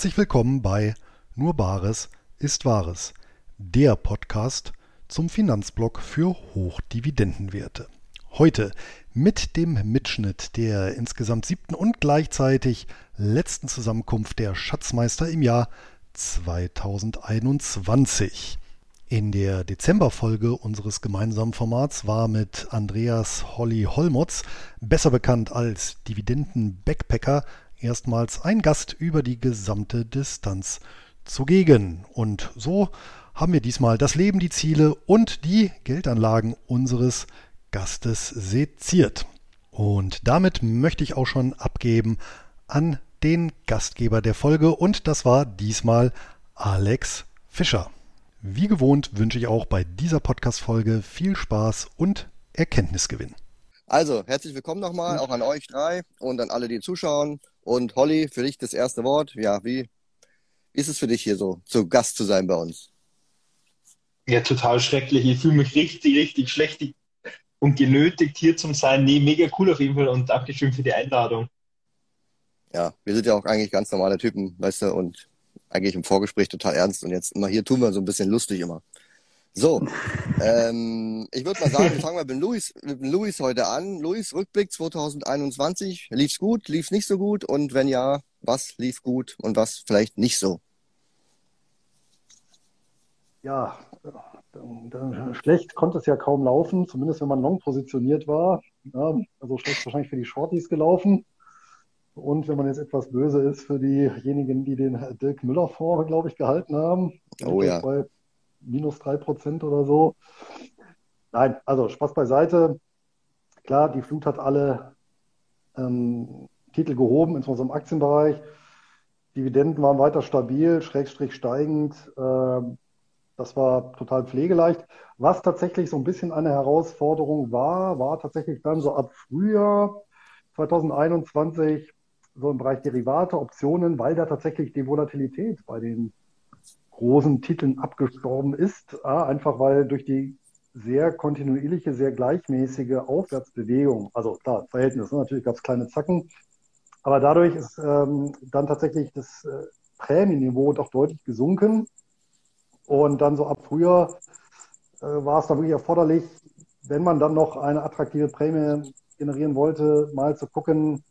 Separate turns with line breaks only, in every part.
Herzlich willkommen bei Nur Bares ist Wahres, der Podcast zum Finanzblock für Hochdividendenwerte. Heute mit dem Mitschnitt der insgesamt siebten und gleichzeitig letzten Zusammenkunft der Schatzmeister im Jahr 2021. In der Dezemberfolge unseres gemeinsamen Formats war mit Andreas Holly Holmotz, besser bekannt als Dividenden-Backpacker, erstmals ein Gast über die gesamte Distanz zugegen. Und so haben wir diesmal das Leben, die Ziele und die Geldanlagen unseres Gastes seziert. Und damit möchte ich auch schon abgeben an den Gastgeber der Folge und das war diesmal Alex Fischer. Wie gewohnt wünsche ich auch bei dieser Podcast-Folge viel Spaß und Erkenntnisgewinn.
Also, herzlich willkommen nochmal, auch an euch drei und an alle, die zuschauen. Und Holly, für dich das erste Wort. Ja, wie ist es für dich hier so, zu Gast zu sein bei uns?
Ja, total schrecklich. Ich fühle mich richtig, richtig schlecht und genötigt, hier zu sein. Nee, mega cool auf jeden Fall und Dankeschön für die Einladung.
Ja, wir sind ja auch eigentlich ganz normale Typen, weißt du, und eigentlich im Vorgespräch total ernst und jetzt immer hier tun wir so ein bisschen lustig immer. So, ähm, ich würde mal sagen, wir fangen mal mit Luis, mit Luis heute an. Luis, Rückblick 2021. Lief's gut, lief's nicht so gut? Und wenn ja, was lief gut und was vielleicht nicht so?
Ja, schlecht konnte es ja kaum laufen, zumindest wenn man long positioniert war. Ja, also schlecht wahrscheinlich für die Shorties gelaufen. Und wenn man jetzt etwas böse ist für diejenigen, die den Dirk Müller-Fonds, glaube ich, gehalten haben.
Oh ja.
Bei minus drei Prozent oder so. Nein, also Spaß beiseite. Klar, die Flut hat alle ähm, Titel gehoben, insbesondere im Aktienbereich. Dividenden waren weiter stabil, schrägstrich steigend. Äh, das war total pflegeleicht. Was tatsächlich so ein bisschen eine Herausforderung war, war tatsächlich dann so ab Frühjahr 2021 so im Bereich Derivate, Optionen, weil da tatsächlich die Volatilität bei den großen Titeln abgestorben ist. Einfach weil durch die sehr kontinuierliche, sehr gleichmäßige Aufwärtsbewegung, also klar, Verhältnis, natürlich gab es kleine Zacken, aber dadurch ist ähm, dann tatsächlich das äh, Prämienniveau doch deutlich gesunken. Und dann so ab Frühjahr äh, war es dann wirklich erforderlich, wenn man dann noch eine attraktive Prämie generieren wollte, mal zu gucken,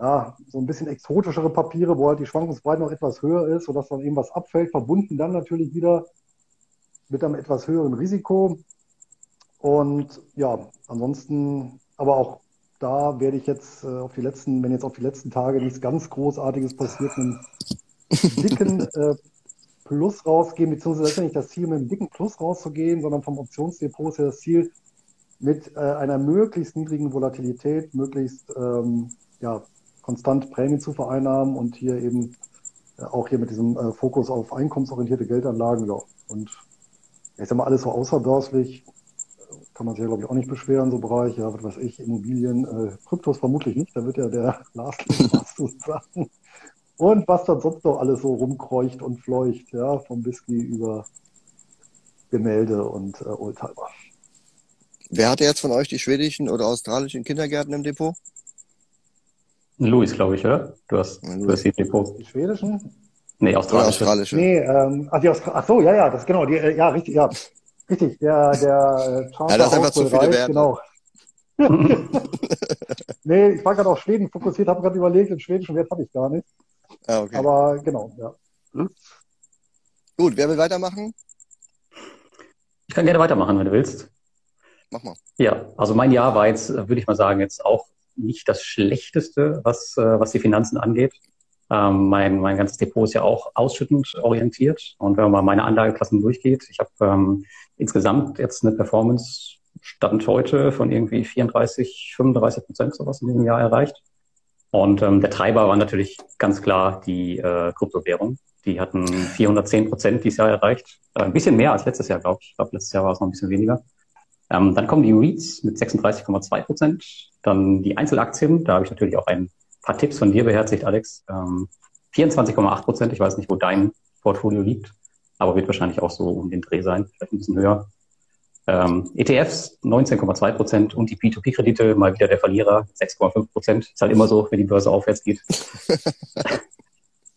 ja, so ein bisschen exotischere Papiere, wo halt die Schwankungsbreite noch etwas höher ist, sodass dann eben was abfällt, verbunden dann natürlich wieder mit einem etwas höheren Risiko. Und ja, ansonsten, aber auch da werde ich jetzt äh, auf die letzten, wenn jetzt auf die letzten Tage nichts ganz Großartiges passiert, einen dicken äh, Plus rausgehen, beziehungsweise das ist ja nicht das Ziel, mit einem dicken Plus rauszugehen, sondern vom Optionsdepot ist ja das Ziel, mit äh, einer möglichst niedrigen Volatilität, möglichst ähm, ja, konstant Prämien zu vereinnahmen und hier eben äh, auch hier mit diesem äh, Fokus auf einkommensorientierte Geldanlagen. Und ich sag mal, alles so außerbörslich äh, kann man sich ja, glaube ich, auch nicht beschweren, so Bereich, ja, was weiß ich, Immobilien, äh, Kryptos vermutlich nicht, da wird ja der Lars was zu sagen. Und was dann sonst noch alles so rumkreucht und fleucht, ja, vom Whisky über Gemälde und äh, Oldtimer.
Wer hatte jetzt von euch die schwedischen oder australischen Kindergärten im Depot?
Luis, glaube ich, oder? Du hast, du hast die Depot.
Die schwedischen?
Nee, australische.
australische.
Nee, ähm, ach, die Austra ach so, ja, ja, das genau, die, äh, ja, richtig, ja. Richtig, der, der
Charter ja, das ist einfach zu viele Werte.
Genau. nee, ich war gerade auf Schweden fokussiert, habe gerade überlegt, den schwedischen Wert habe ich gar nicht. Ah, okay. Aber genau, ja. Hm?
Gut, wer will weitermachen?
Ich kann gerne weitermachen, wenn du willst.
Mach mal.
Ja, also mein Jahr war jetzt, würde ich mal sagen, jetzt auch nicht das Schlechteste, was, äh, was die Finanzen angeht. Ähm, mein, mein ganzes Depot ist ja auch ausschüttungsorientiert. Und wenn man mal meine Anlageklassen durchgeht, ich habe ähm, insgesamt jetzt eine Performance Stand heute von irgendwie 34, 35 Prozent sowas in diesem Jahr erreicht. Und ähm, der Treiber war natürlich ganz klar die äh, Kryptowährung. Die hatten 410 Prozent dieses Jahr erreicht. Äh, ein bisschen mehr als letztes Jahr, glaube ich. Ich glaube, letztes Jahr war es noch ein bisschen weniger. Ähm, dann kommen die REITs mit 36,2 Prozent. Dann die Einzelaktien. Da habe ich natürlich auch ein paar Tipps von dir beherzigt, Alex. Ähm, 24,8 Prozent. Ich weiß nicht, wo dein Portfolio liegt, aber wird wahrscheinlich auch so um den Dreh sein, vielleicht ein bisschen höher. Ähm, ETFs 19,2 Prozent und die P2P-Kredite mal wieder der Verlierer 6,5 Prozent. Ist halt immer so, wenn die Börse aufwärts geht.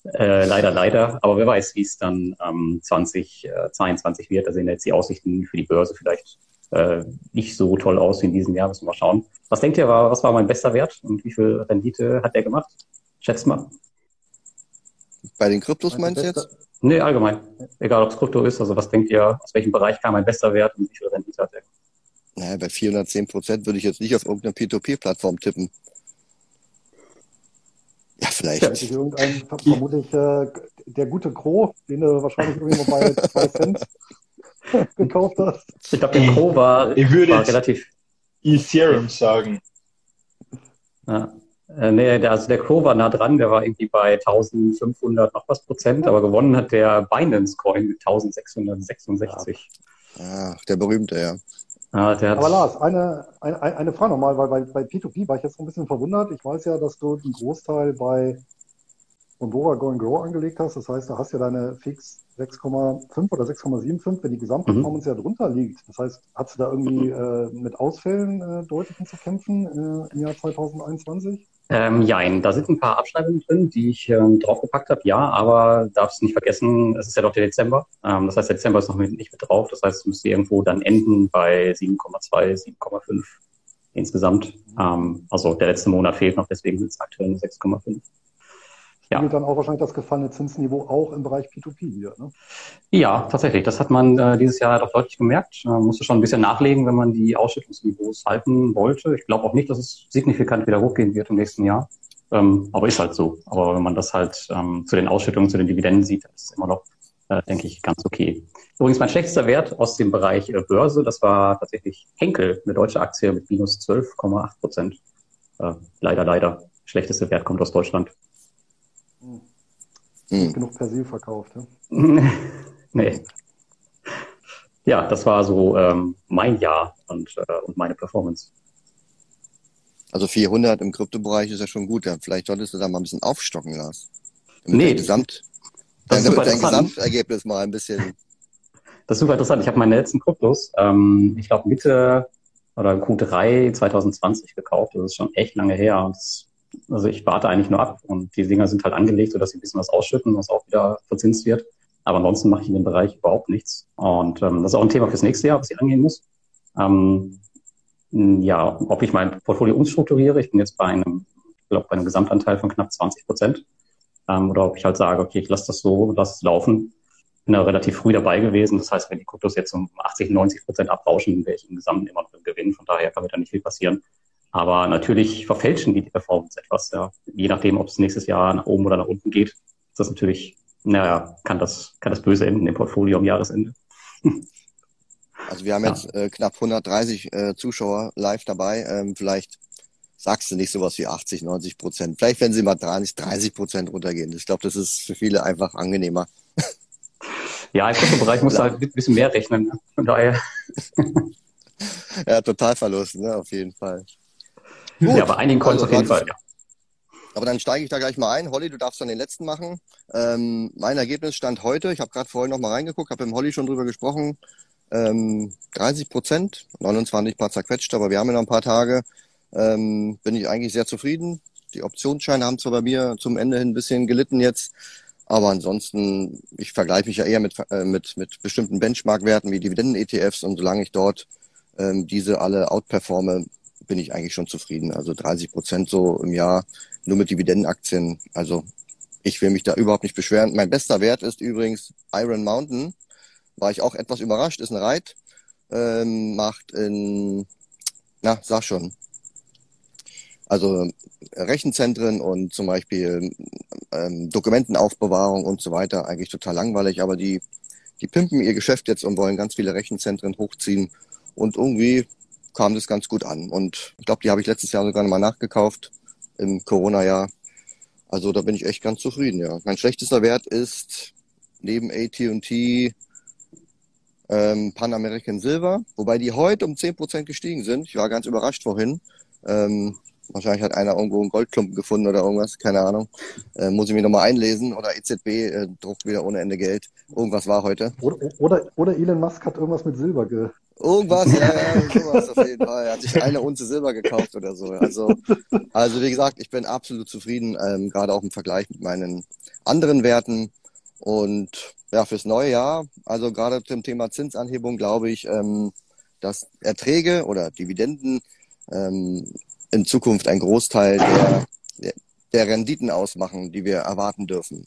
Äh, leider, leider. Aber wer weiß, wie es dann ähm, 2022 wird. Da sehen jetzt die Aussichten für die Börse vielleicht äh, nicht so toll aus wie in diesem Jahr. Müssen wir mal schauen. Was denkt ihr, war, was war mein bester Wert und wie viel Rendite hat der gemacht? Schätzt mal.
Bei den Kryptos meinst du jetzt?
Nee, allgemein. Egal, ob es Krypto ist. Also was denkt ihr, aus welchem Bereich kam mein bester Wert und wie viel Rendite hat der?
Naja, bei 410 Prozent würde ich jetzt nicht auf irgendeine P2P-Plattform tippen. Ja, vielleicht. Ja,
irgendein, vermutlich äh, der gute Gro, den du wahrscheinlich irgendwo bei 2 Cent gekauft hast.
Ich glaube, der Gro war,
ich würde
war relativ.
Ethereum sagen.
Ja. Äh, nee, der, also der Crow war nah dran, der war irgendwie bei 1500 noch was Prozent, aber gewonnen hat der Binance Coin mit 1666.
Ach, der berühmte, ja.
Ja, Aber Lars, eine, eine, eine Frage nochmal, weil bei, bei P2P war ich jetzt ein bisschen verwundert. Ich weiß ja, dass du einen Großteil bei und Bova Go and Grow angelegt hast, das heißt, da hast ja deine fix 6,5 oder 6,75, wenn die Gesamtperformance mhm. ja drunter liegt. Das heißt, hast du da irgendwie äh, mit Ausfällen äh, deutlichen zu kämpfen äh, im Jahr 2021?
Ähm, ja, da sind ein paar Abschreibungen drin, die ich ähm, draufgepackt habe, ja, aber darfst nicht vergessen, es ist ja doch der Dezember. Ähm, das heißt, der Dezember ist noch mit, nicht mit drauf. Das heißt, es müsste irgendwo dann enden bei 7,2, 7,5 insgesamt. Ähm, also der letzte Monat fehlt noch, deswegen sind es aktuell 6,5
spiegelt dann auch wahrscheinlich das gefallene Zinsniveau auch im Bereich P2P wieder. Ne?
Ja, tatsächlich. Das hat man äh, dieses Jahr doch deutlich gemerkt. Man musste schon ein bisschen nachlegen, wenn man die Ausschüttungsniveaus halten wollte. Ich glaube auch nicht, dass es signifikant wieder hochgehen wird im nächsten Jahr. Ähm, aber ist halt so. Aber wenn man das halt ähm, zu den Ausschüttungen, zu den Dividenden sieht, ist es immer noch, äh, denke ich, ganz okay. Übrigens mein schlechtester Wert aus dem Bereich äh, Börse, das war tatsächlich Henkel, eine deutsche Aktie mit minus 12,8 Prozent. Äh, leider, leider. Schlechteste Wert kommt aus Deutschland.
Hm. Genug Persil verkauft, ja?
nee. Ja, das war so ähm, mein Jahr und, äh, und meine Performance.
Also 400 im Kryptobereich ist ja schon gut. Ja. Vielleicht solltest du da mal ein bisschen aufstocken, Lars.
Damit nee.
Dein, Gesamt, dein, dein Gesamtergebnis mal ein bisschen.
Das ist super interessant. Ich habe meine letzten Kryptos, ähm, ich glaube Mitte oder Q3 2020 gekauft. Das ist schon echt lange her. Und das also ich warte eigentlich nur ab und die Dinger sind halt angelegt, sodass sie ein bisschen was ausschütten, was auch wieder verzinst wird. Aber ansonsten mache ich in dem Bereich überhaupt nichts. Und ähm, das ist auch ein Thema fürs nächste Jahr, was ich angehen muss. Ähm, ja, ob ich mein Portfolio umstrukturiere, ich bin jetzt bei einem, ich glaube, bei einem Gesamtanteil von knapp 20 Prozent. Ähm, oder ob ich halt sage, okay, ich lasse das so, lasse es laufen. Bin da relativ früh dabei gewesen. Das heißt, wenn die Kryptos jetzt um 80, 90 Prozent abrauschen, wäre ich im Gesamten immer noch im Gewinn. Von daher kann mir da nicht viel passieren. Aber natürlich verfälschen die die Performance etwas. Ja. Je nachdem, ob es nächstes Jahr nach oben oder nach unten geht, ist das natürlich, naja, kann das, kann das böse enden im Portfolio am Jahresende.
Also wir haben ja. jetzt äh, knapp 130 äh, Zuschauer live dabei. Ähm, vielleicht sagst du nicht sowas wie 80, 90 Prozent. Vielleicht, wenn sie mal 30, 30 Prozent runtergehen. Ich glaube, das ist für viele einfach angenehmer.
Ja, im Kryptobereich musst du halt ein bisschen mehr rechnen. Von daher.
ja, Totalverlust, ne, auf jeden Fall.
Gut. Ja, bei einigen Coins also, auf jeden Fall, ja.
Aber dann steige ich da gleich mal ein. Holly, du darfst dann den letzten machen. Ähm, mein Ergebnis stand heute, ich habe gerade vorhin noch mal reingeguckt, habe mit dem Holly schon drüber gesprochen, ähm, 30 Prozent, 29 paar zerquetscht, aber wir haben ja noch ein paar Tage. Ähm, bin ich eigentlich sehr zufrieden. Die Optionsscheine haben zwar bei mir zum Ende hin ein bisschen gelitten jetzt, aber ansonsten, ich vergleiche mich ja eher mit, äh, mit, mit bestimmten Benchmark-Werten wie Dividenden-ETFs und solange ich dort ähm, diese alle outperforme, bin ich eigentlich schon zufrieden. Also 30 Prozent so im Jahr nur mit Dividendenaktien. Also ich will mich da überhaupt nicht beschweren. Mein bester Wert ist übrigens Iron Mountain. War ich auch etwas überrascht. Ist ein Reit. Ähm, macht in, na, sag schon. Also Rechenzentren und zum Beispiel ähm, Dokumentenaufbewahrung und so weiter. Eigentlich total langweilig, aber die, die pimpen ihr Geschäft jetzt und wollen ganz viele Rechenzentren hochziehen. Und irgendwie kam das ganz gut an. Und ich glaube, die habe ich letztes Jahr sogar nochmal nachgekauft im Corona-Jahr. Also da bin ich echt ganz zufrieden, ja. Mein schlechtester Wert ist neben AT&T ähm, Pan American Silver, wobei die heute um zehn Prozent gestiegen sind. Ich war ganz überrascht vorhin. Ähm, wahrscheinlich hat einer irgendwo einen Goldklumpen gefunden oder irgendwas, keine Ahnung. Äh, muss ich mir nochmal einlesen. Oder EZB äh, druckt wieder ohne Ende Geld. Irgendwas war heute.
Oder, oder, oder Elon Musk hat irgendwas mit Silber ge
Irgendwas, ja, ja, sowas auf jeden Fall. Er hat sich eine Unze Silber gekauft oder so. Also, also wie gesagt, ich bin absolut zufrieden, ähm, gerade auch im Vergleich mit meinen anderen Werten. Und ja, fürs neue Jahr, also gerade zum Thema Zinsanhebung, glaube ich, ähm, dass Erträge oder Dividenden ähm, in Zukunft ein Großteil der, der Renditen ausmachen, die wir erwarten dürfen.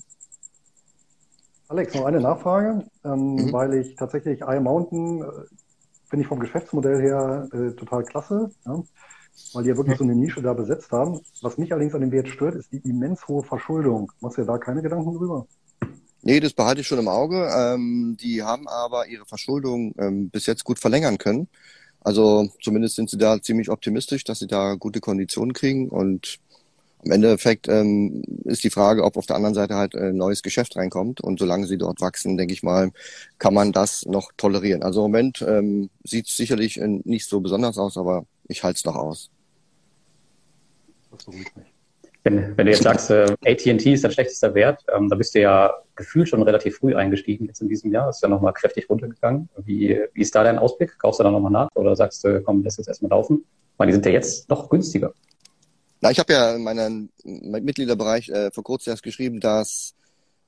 Alex, noch eine Nachfrage, ähm, mhm. weil ich tatsächlich Iron Mountain äh, finde ich vom Geschäftsmodell her äh, total klasse, ja? weil die ja wirklich so eine Nische da besetzt haben. Was mich allerdings an dem Wert stört, ist die immens hohe Verschuldung. Machst du dir da keine Gedanken drüber?
Nee, das behalte ich schon im Auge. Ähm, die haben aber ihre Verschuldung ähm, bis jetzt gut verlängern können. Also zumindest sind sie da ziemlich optimistisch, dass sie da gute Konditionen kriegen und im Endeffekt ähm, ist die Frage, ob auf der anderen Seite halt ein äh, neues Geschäft reinkommt. Und solange sie dort wachsen, denke ich mal, kann man das noch tolerieren. Also im Moment ähm, sieht es sicherlich äh, nicht so besonders aus, aber ich halte es noch aus.
Das beruhigt mich. Wenn, wenn du jetzt sagst, äh, AT&T ist dein schlechtester Wert, ähm, da bist du ja gefühlt schon relativ früh eingestiegen jetzt in diesem Jahr. Ist ja nochmal kräftig runtergegangen. Wie, wie ist da dein Ausblick? Kaufst du da nochmal nach oder sagst du, komm, lass jetzt erstmal laufen? Weil die sind ja jetzt noch günstiger.
Na, ich habe ja in meinem Mitgliederbereich äh, vor kurzem erst geschrieben, dass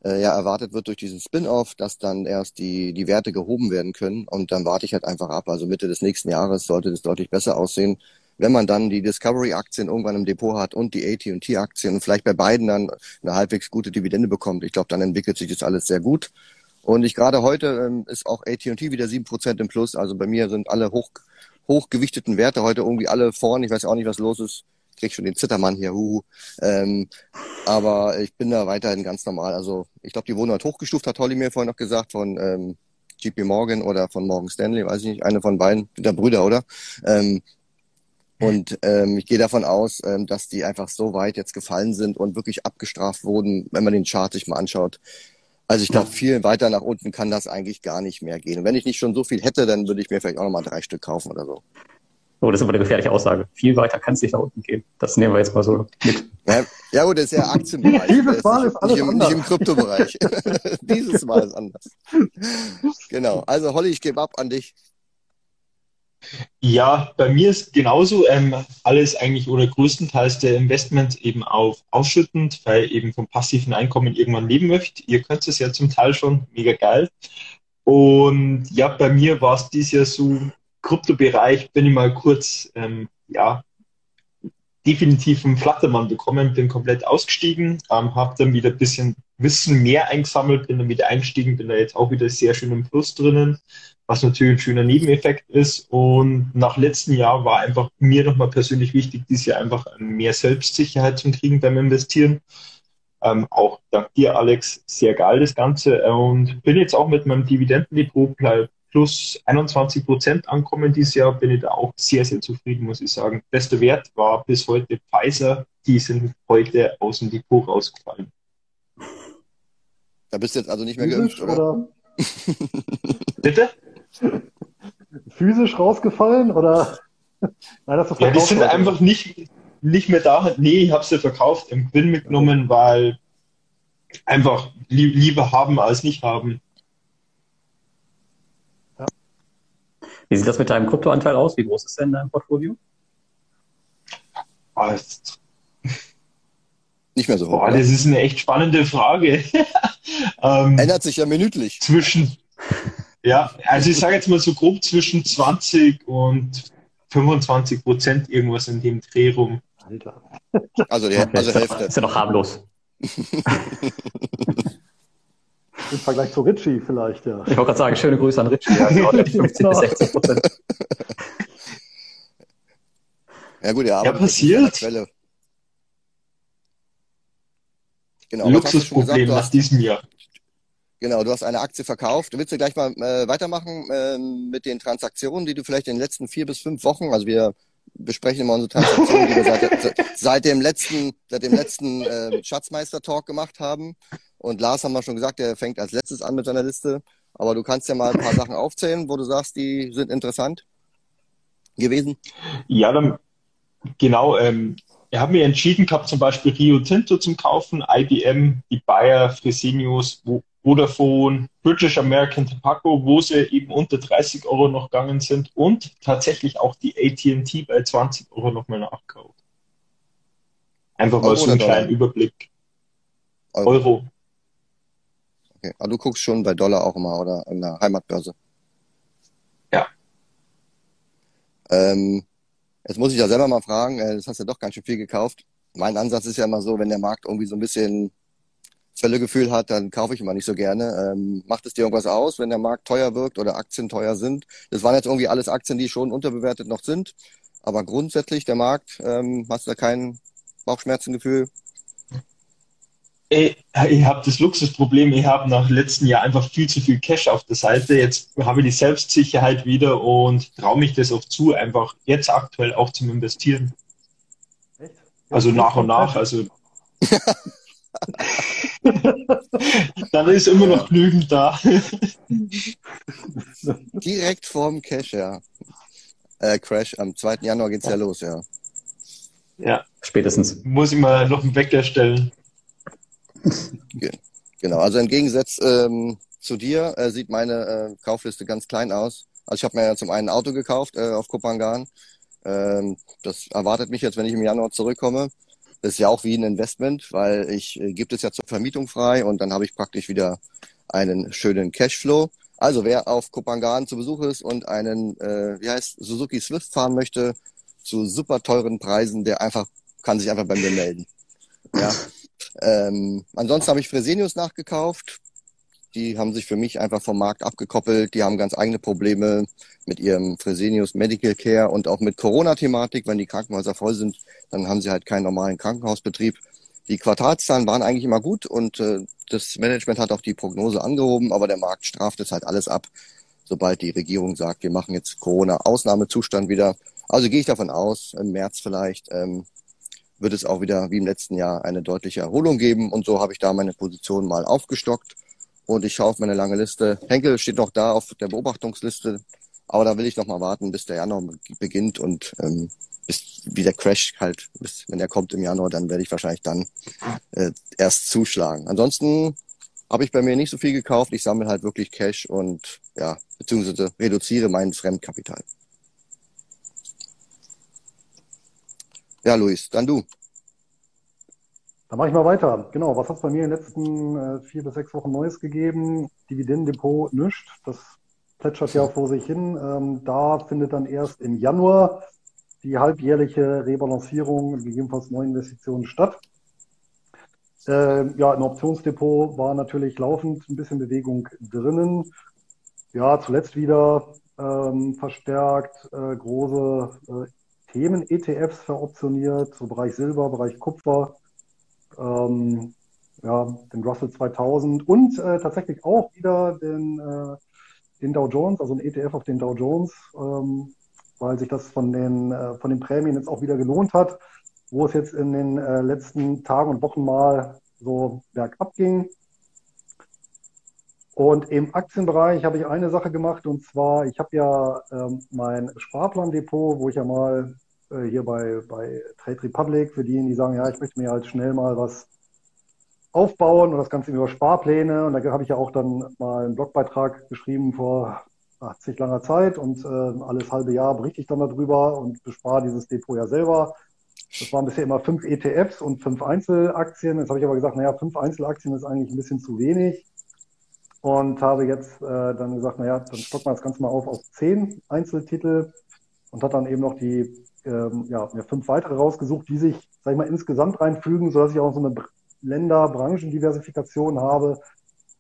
äh, ja erwartet wird durch diesen Spin-off, dass dann erst die, die Werte gehoben werden können. Und dann warte ich halt einfach ab. Also Mitte des nächsten Jahres sollte das deutlich besser aussehen. Wenn man dann die Discovery-Aktien irgendwann im Depot hat und die AT&T-Aktien und vielleicht bei beiden dann eine halbwegs gute Dividende bekommt, ich glaube, dann entwickelt sich das alles sehr gut. Und ich gerade heute ähm, ist auch AT&T wieder sieben Prozent im Plus. Also bei mir sind alle hoch, hochgewichteten Werte heute irgendwie alle vorn. Ich weiß auch nicht, was los ist krieg schon den Zittermann hier, huhu. Ähm, aber ich bin da weiterhin ganz normal. Also ich glaube, die wurden halt hochgestuft, hat Holly mir vorhin noch gesagt, von ähm, JP Morgan oder von Morgan Stanley, weiß ich nicht, eine von beiden, der Brüder, oder? Ähm, und ähm, ich gehe davon aus, ähm, dass die einfach so weit jetzt gefallen sind und wirklich abgestraft wurden, wenn man den Chart sich mal anschaut. Also ich glaube, viel weiter nach unten kann das eigentlich gar nicht mehr gehen. Und wenn ich nicht schon so viel hätte, dann würde ich mir vielleicht auch nochmal drei Stück kaufen oder so.
Oh, das ist aber eine gefährliche Aussage. Viel weiter kann es nicht nach unten gehen. Das nehmen wir jetzt mal so mit.
Ja, ja gut, das ist ja Aktienbereich.
Dieses Mal ist alles
nicht, im,
anders.
nicht im Kryptobereich. Dieses Mal ist anders. Genau. Also Holly, ich gebe ab an dich.
Ja, bei mir ist genauso ähm, alles eigentlich oder größtenteils der Investment eben auf ausschüttend, weil eben vom passiven Einkommen irgendwann leben möchte. Ihr könnt es ja zum Teil schon, mega geil. Und ja, bei mir war es dieses Jahr so, Kryptobereich bin ich mal kurz, ähm, ja, definitiv einen Flattermann bekommen, bin komplett ausgestiegen, ähm, habe dann wieder ein bisschen Wissen mehr eingesammelt, bin dann wieder eingestiegen, bin da jetzt auch wieder sehr schön im Plus drinnen, was natürlich ein schöner Nebeneffekt ist. Und nach letztem Jahr war einfach mir nochmal persönlich wichtig, dieses Jahr einfach mehr Selbstsicherheit zu kriegen beim Investieren. Ähm, auch dank dir, Alex, sehr geil das Ganze. Und bin jetzt auch mit meinem Dividendendepot plus 21 Prozent ankommen dieses Jahr, bin ich da auch sehr, sehr zufrieden, muss ich sagen. Bester Wert war bis heute Pfizer. Die sind heute aus dem Depot rausgefallen.
Da bist du jetzt also nicht mehr Physisch, geimpft, oder? oder?
Bitte?
Physisch rausgefallen oder?
Nein, das ja, die sind oder? einfach nicht, nicht mehr da. Nee, ich habe sie verkauft, im Gewinn mitgenommen, weil einfach lieber haben als nicht haben.
Wie sieht das mit deinem Kryptoanteil aus? Wie groß ist denn dein Portfolio?
Oh,
nicht mehr so
hoch. Boah, das ist eine echt spannende Frage.
ähm, Ändert sich ja minütlich.
Zwischen, ja, also ich sage jetzt mal so grob zwischen 20 und 25 Prozent irgendwas in dem Dreh rum.
Alter. Also, die, also Hälfte.
Ist ja noch harmlos.
Im Vergleich zu Ritchie vielleicht, ja.
Ich wollte gerade sagen, schöne Grüße an Ritchie. Ja, 50 genau. bis 60 Prozent.
Ja gut, ja,
aber ja, passiert.
Quelle.
Genau, Luxusproblem nach diesem Jahr.
Genau, du hast eine Aktie verkauft. Du willst ja gleich mal äh, weitermachen äh, mit den Transaktionen, die du vielleicht in den letzten vier bis fünf Wochen, also wir besprechen immer unsere Transaktionen, die wir seit, seit dem letzten, seit dem letzten äh, Schatzmeister-Talk gemacht haben. Und Lars haben wir schon gesagt, der fängt als letztes an mit seiner Liste. Aber du kannst ja mal ein paar Sachen aufzählen, wo du sagst, die sind interessant gewesen.
Ja, dann genau. Ähm, wir haben mir entschieden gehabt, zum Beispiel Rio Tinto zum Kaufen, IBM, die Bayer, Fresenius, Vodafone, British American Tobacco, wo sie eben unter 30 Euro noch gegangen sind und tatsächlich auch die AT&T bei 20 Euro nochmal nachkauft. Einfach mal so einen kleinen Überblick. Euro. Euro.
Okay. Aber du guckst schon bei Dollar auch immer oder an der Heimatbörse.
Ja.
Ähm, jetzt muss ich ja selber mal fragen, äh, das hast du ja doch ganz schön viel gekauft. Mein Ansatz ist ja immer so, wenn der Markt irgendwie so ein bisschen Völlegefühl hat, dann kaufe ich immer nicht so gerne. Ähm, macht es dir irgendwas aus, wenn der Markt teuer wirkt oder Aktien teuer sind? Das waren jetzt irgendwie alles Aktien, die schon unterbewertet noch sind. Aber grundsätzlich der Markt, ähm, hast du da kein Bauchschmerzengefühl?
Ich, ich habe das Luxusproblem, ich habe nach letzten Jahr einfach viel zu viel Cash auf der Seite. Jetzt habe ich die Selbstsicherheit wieder und traue mich das auch zu, einfach jetzt aktuell auch zum Investieren. Echt? Also nach und nach. Also Dann ist immer noch genügend da.
Direkt vorm Cash, ja. Äh, Crash, am 2. Januar geht's ja los, ja.
Ja. Spätestens. Muss ich mal noch einen Wecker stellen.
Genau, also im Gegensatz ähm, zu dir äh, sieht meine äh, Kaufliste ganz klein aus. Also ich habe mir ja zum einen ein Auto gekauft äh, auf Kopangan. Ähm, das erwartet mich jetzt, wenn ich im Januar zurückkomme. Das ist ja auch wie ein Investment, weil ich äh, gibt es ja zur Vermietung frei und dann habe ich praktisch wieder einen schönen Cashflow. Also wer auf Kopangan zu Besuch ist und einen, äh, wie heißt, Suzuki Swift fahren möchte, zu super teuren Preisen, der einfach, kann sich einfach bei mir melden. Ja. Ähm, ansonsten habe ich Fresenius nachgekauft. Die haben sich für mich einfach vom Markt abgekoppelt. Die haben ganz eigene Probleme mit ihrem Fresenius Medical Care und auch mit Corona-Thematik. Wenn die Krankenhäuser voll sind, dann haben sie halt keinen normalen Krankenhausbetrieb. Die Quartalszahlen waren eigentlich immer gut und äh, das Management hat auch die Prognose angehoben, aber der Markt straft es halt alles ab, sobald die Regierung sagt, wir machen jetzt Corona-Ausnahmezustand wieder. Also gehe ich davon aus, im März vielleicht ähm, wird es auch wieder wie im letzten Jahr eine deutliche Erholung geben. Und so habe ich da meine Position mal aufgestockt. Und ich schaue auf meine lange Liste. Henkel steht noch da auf der Beobachtungsliste. Aber da will ich noch mal warten, bis der Januar beginnt und ähm, bis wie der Crash halt, bis, wenn der kommt im Januar, dann werde ich wahrscheinlich dann äh, erst zuschlagen. Ansonsten habe ich bei mir nicht so viel gekauft. Ich sammle halt wirklich Cash und ja, beziehungsweise reduziere mein Fremdkapital. Ja, Luis, dann du.
Dann mache ich mal weiter. Genau, was hat es bei mir in den letzten äh, vier bis sechs Wochen Neues gegeben? Dividendendepot nischt. Das plätschert ja vor sich hin. Ähm, da findet dann erst im Januar die halbjährliche Rebalancierung, gegebenenfalls Neuinvestitionen statt. Äh, ja, im Optionsdepot war natürlich laufend ein bisschen Bewegung drinnen. Ja, zuletzt wieder ähm, verstärkt äh, große äh, Themen-ETFs veroptioniert, so Bereich Silber, Bereich Kupfer, ähm, ja, den Russell 2000 und äh, tatsächlich auch wieder den, äh, den Dow Jones, also ein ETF auf den Dow Jones, ähm, weil sich das von den, äh, von den Prämien jetzt auch wieder gelohnt hat, wo es jetzt in den äh, letzten Tagen und Wochen mal so bergab ging. Und im Aktienbereich habe ich eine Sache gemacht und zwar, ich habe ja ähm, mein Sparplandepot, wo ich ja mal äh, hier bei, bei Trade Republic, für diejenigen, die sagen, ja, ich möchte mir halt schnell mal was aufbauen und das Ganze über Sparpläne. Und da habe ich ja auch dann mal einen Blogbeitrag geschrieben vor 80 langer Zeit und äh, alles halbe Jahr berichte ich dann darüber und bespare dieses Depot ja selber. Das waren bisher immer fünf ETFs und fünf Einzelaktien. Jetzt habe ich aber gesagt, naja, fünf Einzelaktien ist eigentlich ein bisschen zu wenig und habe jetzt äh, dann gesagt, naja, dann stocken wir das Ganze mal auf auf zehn Einzeltitel und hat dann eben noch die ähm, ja, fünf weitere rausgesucht, die sich, sag ich mal, insgesamt reinfügen, sodass ich auch so eine Länder-Branchendiversifikation habe.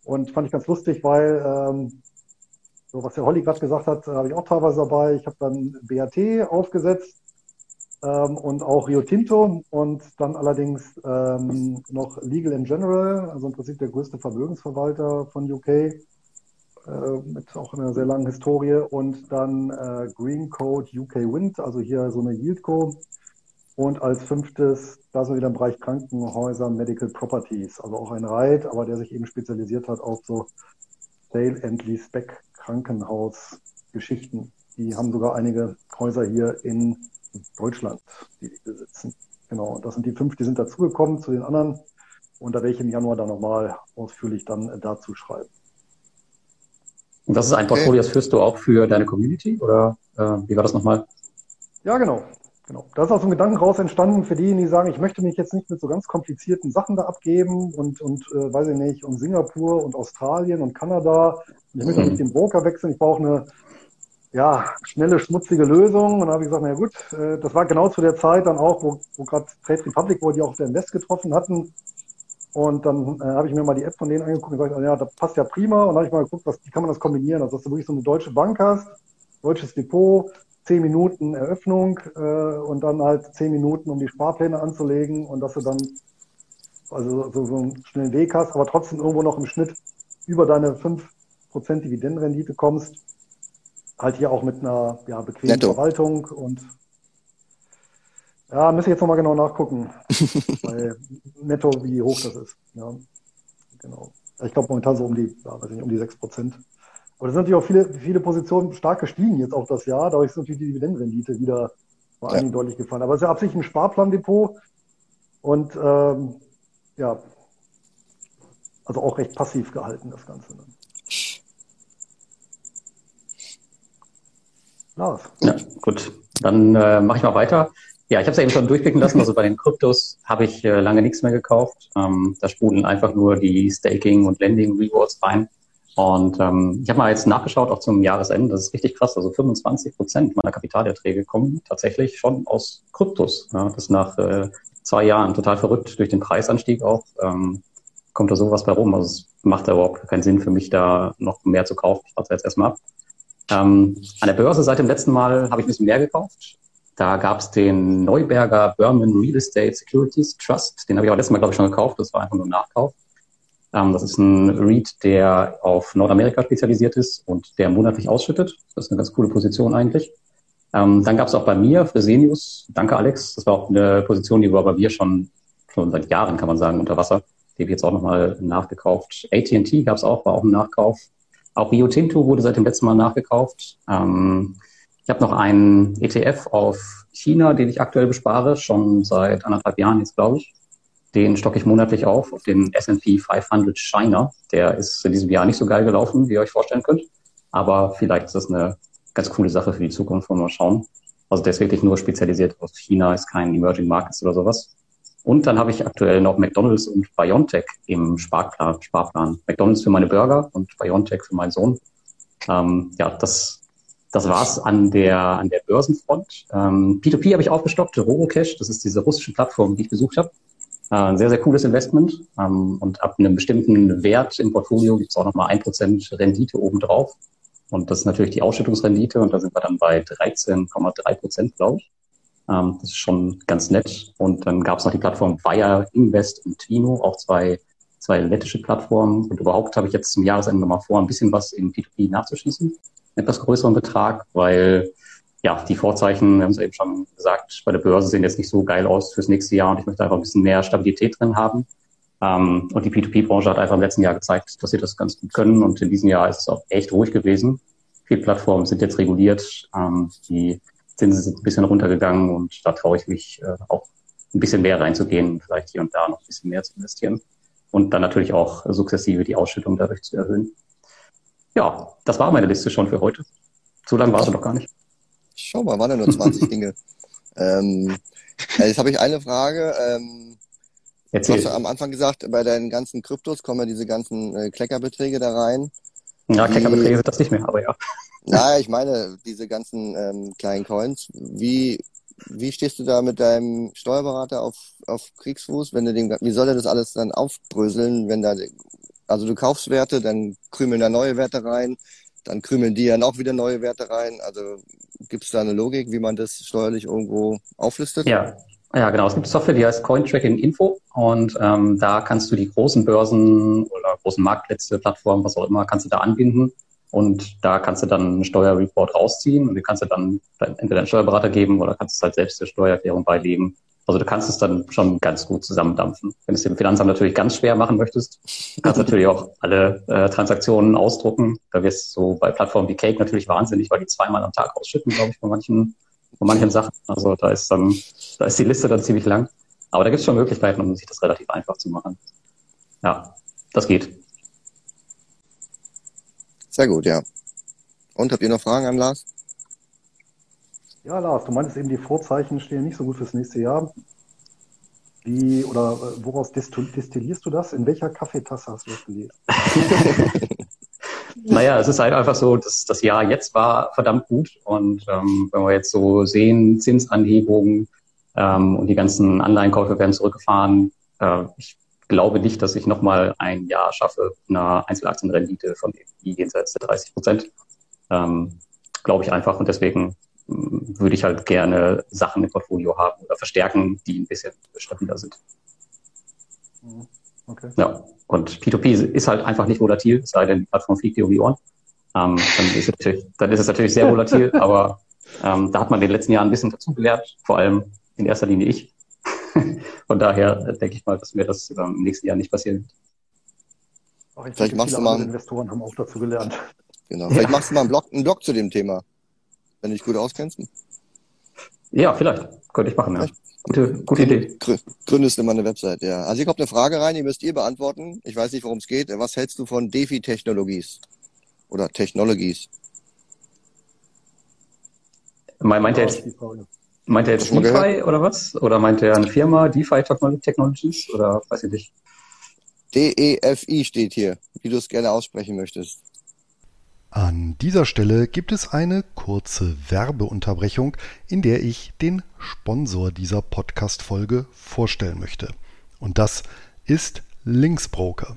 Und fand ich ganz lustig, weil ähm, so was der Holly gerade gesagt hat, habe ich auch teilweise dabei. Ich habe dann BAT aufgesetzt ähm, und auch Rio Tinto und dann allerdings ähm, noch Legal in General, also im Prinzip der größte Vermögensverwalter von UK äh, mit auch einer sehr langen Historie und dann äh, Green Code UK Wind, also hier so eine Yieldco und als fünftes, da sind wir wieder im Bereich Krankenhäuser, Medical Properties, also auch ein Reit, aber der sich eben spezialisiert hat auf so Sale and Lease Back Krankenhausgeschichten. Die haben sogar einige Häuser hier in Deutschland, die die besitzen. Genau, das sind die fünf, die sind dazugekommen zu den anderen. Und da werde ich im Januar dann nochmal ausführlich dann dazu schreiben.
Und das ist ein Portfolio, das führst du auch für deine Community oder äh, wie war das nochmal?
Ja, genau. Genau. Da ist auch so ein Gedanken raus entstanden für diejenigen, die sagen, ich möchte mich jetzt nicht mit so ganz komplizierten Sachen da abgeben und, und äh, weiß ich nicht, und Singapur und Australien und Kanada. Ich möchte auch nicht den Broker wechseln, ich brauche eine ja, schnelle, schmutzige Lösung. Und dann habe ich gesagt, na gut, äh, das war genau zu der Zeit dann auch, wo, wo gerade Trade Republic, wo die auch der Invest getroffen hatten. Und dann äh, habe ich mir mal die App von denen angeguckt und gesagt, ja, das passt ja prima. Und dann habe ich mal geguckt, was, wie kann man das kombinieren? Also, dass du wirklich so eine deutsche Bank hast, deutsches Depot, zehn Minuten Eröffnung äh, und dann halt zehn Minuten, um die Sparpläne anzulegen und dass du dann also so, so einen schnellen Weg hast, aber trotzdem irgendwo noch im Schnitt über deine 5% Dividendenrendite kommst. Halt hier auch mit einer ja, bequemen Netto. Verwaltung und ja, müssen jetzt nochmal genau nachgucken, bei Netto, wie hoch das ist. Ja, genau. Ich glaube momentan so um die, ja, weiß nicht, um die 6%. Aber es sind natürlich auch viele, viele Positionen stark gestiegen jetzt auch das Jahr. Dadurch ist natürlich die Dividendenrendite wieder vor allen Dingen ja. deutlich gefallen. Aber es ist ja absichtlich ein Sparplandepot und ähm, ja, also auch recht passiv gehalten, das Ganze. Ne?
Lars. Ja, gut. Dann äh, mache ich mal weiter. Ja, ich habe es ja eben schon durchblicken lassen. Also bei den Kryptos habe ich äh, lange nichts mehr gekauft. Ähm, da sprudeln einfach nur die Staking und Lending Rewards rein. Und ähm, ich habe mal jetzt nachgeschaut, auch zum Jahresende, das ist richtig krass. Also 25 Prozent meiner Kapitalerträge kommen tatsächlich schon aus Kryptos. Ja, das nach äh, zwei Jahren total verrückt durch den Preisanstieg auch. Ähm, kommt da sowas bei rum. Also es macht da überhaupt keinen Sinn für mich, da noch mehr zu kaufen. Ich warte jetzt erstmal ab. Ähm, an der Börse seit dem letzten Mal habe ich ein bisschen mehr gekauft. Da gab es den Neuberger Berman Real Estate Securities Trust. Den habe ich auch letztes Mal, glaube ich, schon gekauft. Das war einfach nur ein Nachkauf. Ähm, das ist ein REIT, der auf Nordamerika spezialisiert ist und der monatlich ausschüttet. Das ist eine ganz coole Position eigentlich. Ähm, dann gab es auch bei mir Fresenius. Danke, Alex. Das war auch eine Position, die war bei mir schon, schon seit Jahren, kann man sagen, unter Wasser. Die habe ich jetzt auch nochmal nachgekauft. AT&T gab es auch, war auch ein Nachkauf. Auch Rio Tinto wurde seit dem letzten Mal nachgekauft. Ähm, ich habe noch einen ETF auf China, den ich aktuell bespare, schon seit anderthalb Jahren jetzt, glaube ich. Den stocke ich monatlich auf, auf den S&P 500 China. Der ist in diesem Jahr nicht so geil gelaufen, wie ihr euch vorstellen könnt. Aber vielleicht ist das eine ganz coole Sache für die Zukunft, wollen wir mal schauen. Also der ist wirklich nur spezialisiert auf China, ist kein Emerging Markets oder sowas. Und dann habe ich aktuell noch McDonalds und BioNTech im Sparplan. Sparplan. McDonalds für meine Burger und BioNTech für meinen Sohn. Ähm, ja, das, das war's an der, an der Börsenfront. Ähm, P2P habe ich aufgestockt, Robocash, das ist diese russische Plattform, die ich besucht habe. Äh, sehr, sehr cooles Investment. Ähm, und ab einem bestimmten Wert im Portfolio gibt es auch nochmal ein Prozent Rendite obendrauf. Und das ist natürlich die Ausschüttungsrendite und da sind wir dann bei 13,3 Prozent, glaube ich. Ähm, das ist schon ganz nett. Und dann gab es noch die Plattform Wire Invest und Twino, auch zwei, zwei lettische Plattformen. Und überhaupt habe ich jetzt zum Jahresende nochmal vor, ein bisschen was in P2P nachzuschießen. Etwas größeren Betrag, weil ja, die Vorzeichen, wir haben es eben schon gesagt, bei der Börse sehen jetzt nicht so geil aus fürs nächste Jahr und ich möchte einfach ein bisschen mehr Stabilität drin haben. Ähm, und die P2P-Branche hat einfach im letzten Jahr gezeigt, dass sie das ganz gut können und in diesem Jahr ist es auch echt ruhig gewesen. Viele Plattformen sind jetzt reguliert, ähm, die Zinsen sind ein bisschen runtergegangen und da traue ich mich äh, auch ein bisschen mehr reinzugehen, vielleicht hier und da noch ein bisschen mehr zu investieren und dann natürlich auch sukzessive die Ausschüttung dadurch zu erhöhen. Ja, das war meine Liste schon für heute. So lange war es doch gar nicht.
Schau mal, waren ja nur 20 Dinge. Ähm, jetzt habe ich eine Frage. Ähm, Erzähl. Du hast am Anfang gesagt, bei deinen ganzen Kryptos kommen ja diese ganzen äh, Kleckerbeträge da rein.
Ja, Kleckerbeträge sind das nicht mehr, aber ja.
Naja, ich meine, diese ganzen ähm, kleinen Coins. Wie, wie stehst du da mit deinem Steuerberater auf, auf Kriegsfuß, wenn du den, wie soll er das alles dann aufbröseln, wenn da, also du kaufst Werte, dann krümeln da neue Werte rein, dann krümeln die dann auch wieder neue Werte rein. Also gibt es da eine Logik, wie man das steuerlich irgendwo auflistet?
Ja. Ja, genau. Es gibt Software, die heißt Cointracking Info und ähm, da kannst du die großen Börsen oder großen Marktplätze, Plattformen, was auch immer, kannst du da anbinden und da kannst du dann einen Steuerreport rausziehen und den kannst du dann entweder einen Steuerberater geben oder kannst es halt selbst der Steuererklärung beilegen. Also du kannst es dann schon ganz gut zusammendampfen. Wenn du es dem Finanzamt natürlich ganz schwer machen möchtest, kannst du natürlich auch alle äh, Transaktionen ausdrucken. Da wirst du so bei Plattformen wie Cake natürlich wahnsinnig, weil die zweimal am Tag ausschütten, glaube ich, von manchen, von manchen Sachen. Also da ist dann, da ist die Liste dann ziemlich lang. Aber da gibt es schon Möglichkeiten, um sich das relativ einfach zu machen. Ja, das geht.
Sehr gut, ja. Und habt ihr noch Fragen an Lars?
Ja, Lars, du meintest eben, die Vorzeichen stehen nicht so gut fürs nächste Jahr. Wie oder äh, woraus destillierst du das? In welcher Kaffeetasse hast du das gelesen?
naja, es ist halt einfach so, dass das Jahr jetzt war verdammt gut. Und ähm, wenn wir jetzt so sehen, Zinsanhebungen ähm, und die ganzen Anleihenkäufe werden zurückgefahren, äh, ich glaube nicht, dass ich nochmal ein Jahr schaffe, eine Einzelaktienrendite von irgendwie jenseits der 30 Prozent. Ähm, glaube ich einfach. Und deswegen würde ich halt gerne Sachen im Portfolio haben oder verstärken, die ein bisschen stabiler sind. Mhm. Okay. Ja, und P2P ist halt einfach nicht volatil, es sei denn, die Plattform fliegt dir um die Ohren. Ähm, dann, ist dann, ist es natürlich sehr volatil, aber ähm, da hat man in den letzten Jahren ein bisschen dazugelernt, vor allem in erster Linie ich. Von daher denke ich mal, dass mir das ähm, im nächsten Jahr nicht passieren wird.
Auch ich Vielleicht denke, machst du mal Investoren haben auch dazu gelernt.
Genau. Vielleicht ja. machst du mal einen Blog, einen Blog zu dem Thema wenn du dich gut auskennst?
Ja, vielleicht. Könnte ich machen, ja. Gute, gute Idee.
Gründest du mal eine Website, ja. Also hier kommt eine Frage rein, die müsst ihr beantworten. Ich weiß nicht, worum es geht. Was hältst du von DeFi-Technologies? Oder Technologies?
Meint er jetzt, meint er jetzt DeFi oder was? Oder meint er eine Firma, DeFi Technologies? Oder weiß ich nicht.
D-E-F-I steht hier, wie du es gerne aussprechen möchtest.
An dieser Stelle gibt es eine kurze Werbeunterbrechung, in der ich den Sponsor dieser Podcast-Folge vorstellen möchte. Und das ist Linksbroker.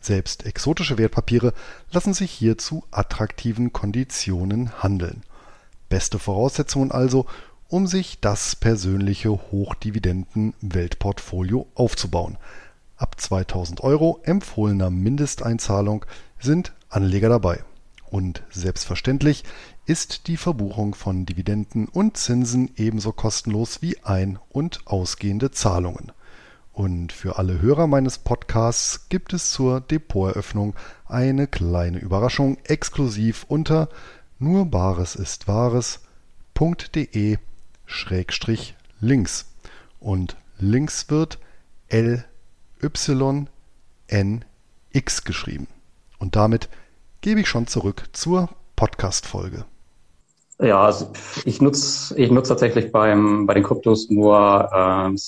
Selbst exotische Wertpapiere lassen sich hier zu attraktiven Konditionen handeln. Beste Voraussetzungen also, um sich das persönliche Hochdividenden-Weltportfolio aufzubauen. Ab 2000 Euro empfohlener Mindesteinzahlung sind Anleger dabei. Und selbstverständlich ist die Verbuchung von Dividenden und Zinsen ebenso kostenlos wie ein- und ausgehende Zahlungen. Und für alle Hörer meines Podcasts gibt es zur Depoteröffnung eine kleine Überraschung exklusiv unter nur Bares ist Wahres.de Schrägstrich links. Und links wird L YNX geschrieben. Und damit gebe ich schon zurück zur Podcast-Folge.
Ja, also ich nutze ich nutz tatsächlich beim, bei den Kryptos nur ähm,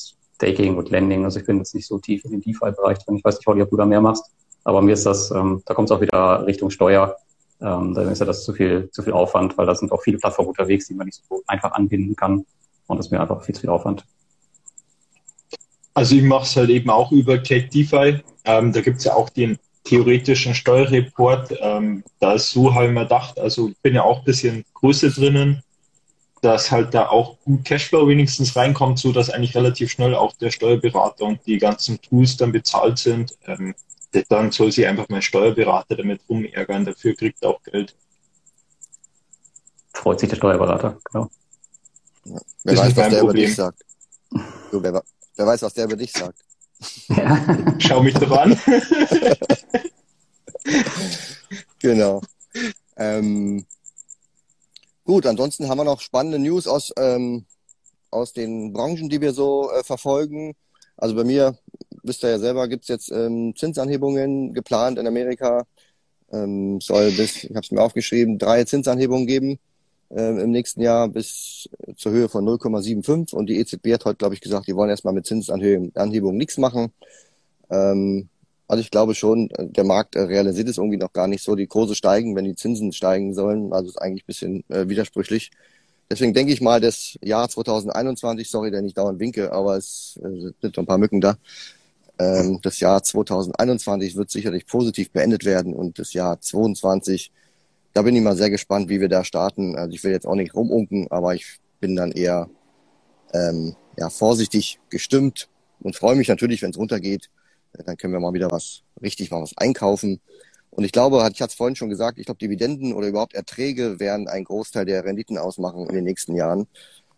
Staking und Lending. Also ich bin jetzt nicht so tief in den DeFi-Bereich drin. Ich weiß nicht, Holly, ob du da mehr machst. Aber mir ist das, ähm, da kommt es auch wieder Richtung Steuer. Ähm, dann ist ja das zu viel, zu viel Aufwand, weil da sind auch viele Plattformen unterwegs, die man nicht so einfach anbinden kann. Und das ist mir einfach viel zu viel Aufwand.
Also ich mache es halt eben auch über Cake DeFi. Ähm, da gibt es ja auch den theoretischen Steuerreport. Ähm, da ist so halt mal gedacht, also ich bin ja auch ein bisschen Größe drinnen, dass halt da auch gut Cashflow wenigstens reinkommt, so dass eigentlich relativ schnell auch der Steuerberater und die ganzen Tools dann bezahlt sind. Ähm, dann soll sich einfach mein Steuerberater damit rumärgern, dafür kriegt er auch Geld.
Freut sich der Steuerberater, genau.
Ja, wer weiß, was der über dich sagt. So, wer, Wer weiß, was der über dich sagt.
Ja. Schau mich doch an.
genau. Ähm, gut, ansonsten haben wir noch spannende News aus, ähm, aus den Branchen, die wir so äh, verfolgen. Also bei mir, wisst ihr ja selber, gibt es jetzt ähm, Zinsanhebungen geplant in Amerika. Ähm, soll bis, ich habe es mir aufgeschrieben, drei Zinsanhebungen geben äh, im nächsten Jahr bis zur Höhe von 0,75 und die EZB hat heute, glaube ich, gesagt, die wollen erstmal mit Zinsanhebungen nichts machen. Ähm, also ich glaube schon, der Markt äh, realisiert es irgendwie noch gar nicht so. Die Kurse steigen, wenn die Zinsen steigen sollen. Also ist eigentlich ein bisschen äh, widersprüchlich. Deswegen denke ich mal, das Jahr 2021, sorry, der nicht dauernd winke, aber es äh, sind noch ein paar Mücken da. Ähm, das Jahr 2021 wird sicherlich positiv beendet werden und das Jahr 2022 da bin ich mal sehr gespannt, wie wir da starten. Also ich will jetzt auch nicht rumunken, aber ich bin dann eher ähm, ja, vorsichtig gestimmt und freue mich natürlich, wenn es runtergeht. Dann können wir mal wieder was richtig mal was einkaufen. Und ich glaube, ich hatte es vorhin schon gesagt, ich glaube, Dividenden oder überhaupt Erträge werden einen Großteil der Renditen ausmachen in den nächsten Jahren.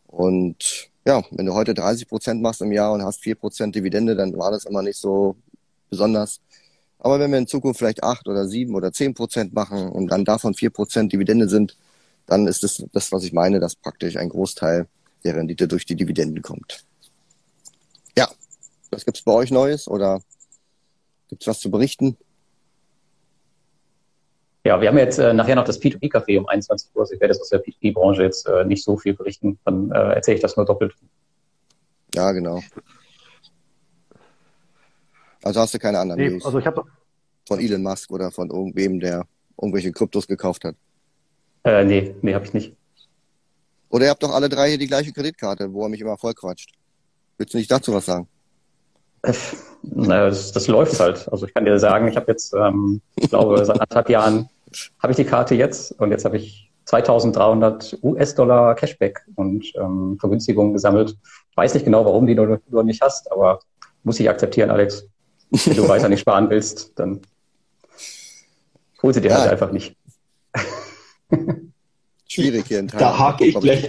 Und ja, wenn du heute 30 Prozent machst im Jahr und hast 4 Prozent Dividende, dann war das immer nicht so besonders. Aber wenn wir in Zukunft vielleicht 8 oder 7 oder 10 Prozent machen und dann davon 4 Prozent Dividende sind, dann ist das das, was ich meine, dass praktisch ein Großteil der Rendite durch die Dividenden kommt. Ja, was gibt's bei euch Neues oder gibt's was zu berichten?
Ja, wir haben jetzt äh, nachher noch das P2P-Café um 21 Uhr. Also ich werde jetzt aus der P2P-Branche jetzt äh, nicht so viel berichten. Dann äh, erzähle ich das nur doppelt.
Ja, genau. Also hast du keine anderen
Nee,
News
also ich habe
von Elon Musk oder von irgendwem, der irgendwelche Kryptos gekauft hat.
Äh, nee, nee, habe ich nicht.
Oder ihr habt doch alle drei hier die gleiche Kreditkarte, wo er mich immer voll quatscht. Willst du nicht dazu was sagen?
Das, das läuft halt. Also ich kann dir sagen, ich habe jetzt, ähm, ich glaube, seit anderthalb Jahren habe ich die Karte jetzt und jetzt habe ich 2300 US-Dollar Cashback und ähm, Vergünstigungen gesammelt. Weiß nicht genau, warum die du, du nicht hast, aber muss ich akzeptieren, Alex. Wenn du weiter nicht sparen willst, dann hol sie dir
Ja.
halt einfach nicht.
Schwierig hier in Thailand.
Da hake ich
ich-
gleich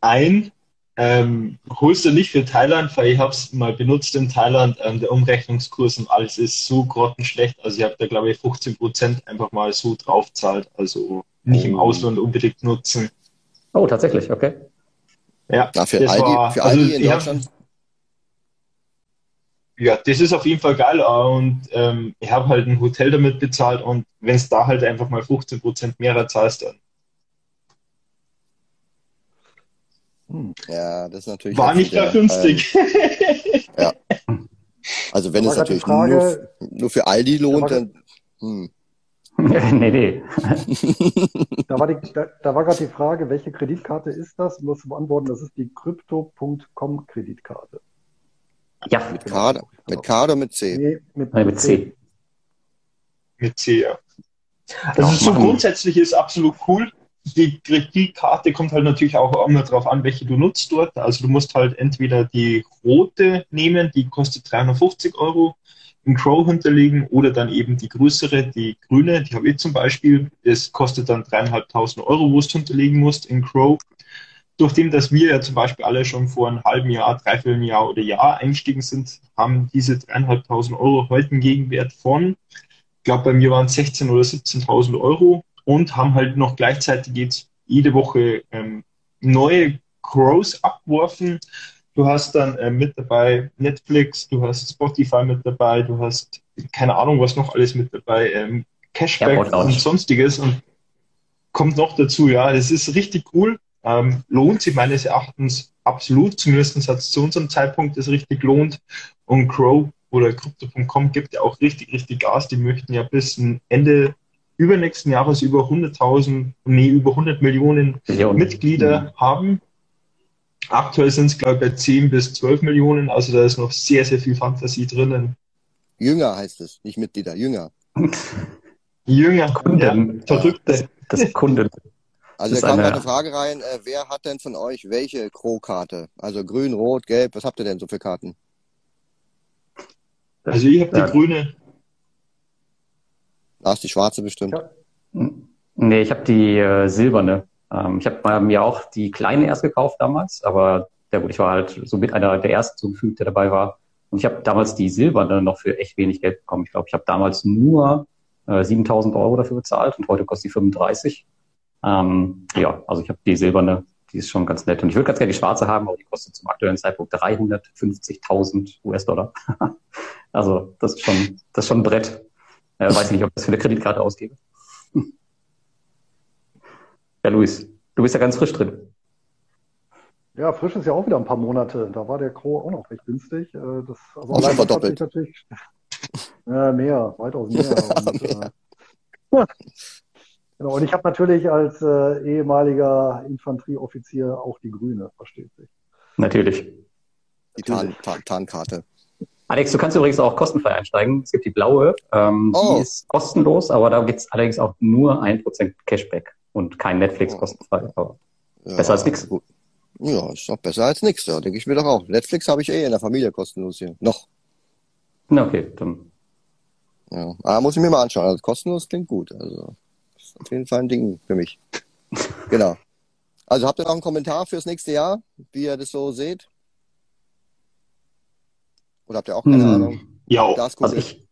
ein. Ähm, holst du nicht für Thailand, weil ich habe es mal benutzt in Thailand. Ähm, der Umrechnungskurs und alles ist so grottenschlecht. Also ich habe da glaube ich 15 Prozent einfach mal so draufzahlt. Also nicht im
Oh.
Ausland unbedingt nutzen.
Oh, tatsächlich, okay.
Ja,
Na, für
das
Aldi,
war-
für
also
Aldi in
ich hab-
Deutschland.
Ja, das ist auf jeden Fall geil und ähm, ich habe halt ein Hotel damit bezahlt und wenn es da halt einfach mal 15% mehr zahlst, dann
hm,
Ja, das ist natürlich.
war nicht mehr günstig.
Ähm, also wenn
Da
es natürlich
Frage-
nur, nur für Aldi lohnt, dann. Hm.
nee, nee.
da war, die, da, da war gerade die Frage, welche Kreditkarte ist das? Das zu beantworten, das ist die Crypto.com Kreditkarte.
Ja,
Mit K, mit K oder mit C?
Nee, mit,
nee, mit C.
Mit C, ja.
Ja,
Also so grundsätzlich ist absolut cool. Die Kreditkarte kommt halt natürlich auch immer darauf an, welche du nutzt dort. Also du musst halt entweder die rote nehmen, die kostet 350 Euro, in Crow hinterlegen oder dann eben die größere, die grüne, die habe ich zum Beispiel. Das kostet dann dreieinhalbtausend Euro, wo du hinterlegen musst in Crow. Durch dass wir ja zum Beispiel alle schon vor einem halben Jahr, dreiviertel Jahr oder Jahr eingestiegen sind, haben diese dreieinhalbtausend Euro heute einen Gegenwert von ich glaube, bei mir waren es 16.000 oder 17.000 Euro und haben halt noch gleichzeitig jetzt jede Woche ähm, neue Crows abgeworfen. Du hast dann äh, mit dabei Netflix, du hast Spotify mit dabei, du hast keine Ahnung, was noch alles mit dabei, ähm, Cashback
Lounge.
und sonstiges und kommt noch dazu, ja, das ist richtig cool. Ähm, lohnt sich meines Erachtens absolut, zumindest hat es zu unserem Zeitpunkt das richtig lohnt. Und Crow oder Crypto.com gibt ja auch richtig, richtig Gas. Die möchten ja bis Ende übernächsten Jahres über 100.000, nee, über 100 Millionen
Millionen.
Mitglieder haben. Aktuell sind es, glaube ich, bei 10 bis 12 Millionen. Also da ist noch sehr, sehr viel Fantasie drinnen.
Jünger heißt es, nicht Mitglieder, Jünger.
Jünger,
Kunden.
ja, Verrückte.
Das ist Kunden.
Also
Das
da kam
eine-
mal eine Frage rein, äh, wer hat denn von euch welche Crow-Karte? Also grün, rot, gelb, was habt ihr denn so für Karten?
Also ich habe
Ja.
die grüne.
Ist die schwarze bestimmt.
Ja.
Nee, ich habe die äh, silberne. Ähm, ich habe mir auch die kleine erst gekauft damals, aber gut, ich war halt so mit einer der ersten so gefühlt, der dabei war. Und ich habe damals die silberne noch für echt wenig Geld bekommen. Ich glaube, ich habe damals nur äh, 7000 Euro dafür bezahlt und heute kostet die 35. Ähm, ja, also ich habe die silberne, die ist schon ganz nett. Und ich würde ganz gerne die schwarze haben, aber die kostet zum aktuellen Zeitpunkt 350.000 US-Dollar. also das ist schon, das ist schon ein Brett. Äh, weiß nicht, ob ich das für eine Kreditkarte ausgebe. Ja, Luis, du bist ja ganz frisch drin.
Ja, frisch ist ja auch wieder ein paar Monate. Da war der Crow auch noch recht günstig. Äh, Das, also
Auch schon verdoppelt.
natürlich ja, mehr, weitaus mehr. Und, äh, genau, und ich habe natürlich als äh, ehemaliger Infanterieoffizier auch die grüne, versteht sich.
Natürlich.
Die Tarn, Tarn, Tarnkarte.
Alex, du kannst übrigens auch kostenfrei einsteigen. Es gibt die blaue, ähm,
Oh.
die ist kostenlos, aber da gibt's allerdings auch nur 1% Cashback und kein Netflix
Oh.
kostenfrei. Aber
Ja,
Besser als
gut. Ja, ist doch besser als nichts, ja, denke ich mir doch auch. Netflix habe ich eh in der Familie kostenlos hier. Noch.
na okay, dann
Ja. Aber muss ich mir mal anschauen. Also kostenlos klingt gut. Also ist auf jeden Fall ein Ding für mich. Genau. Also habt ihr noch einen Kommentar fürs nächste Jahr, wie ihr das so seht? Oder habt ihr auch keine
Hm.
Ahnung?
Ja?
Also ich,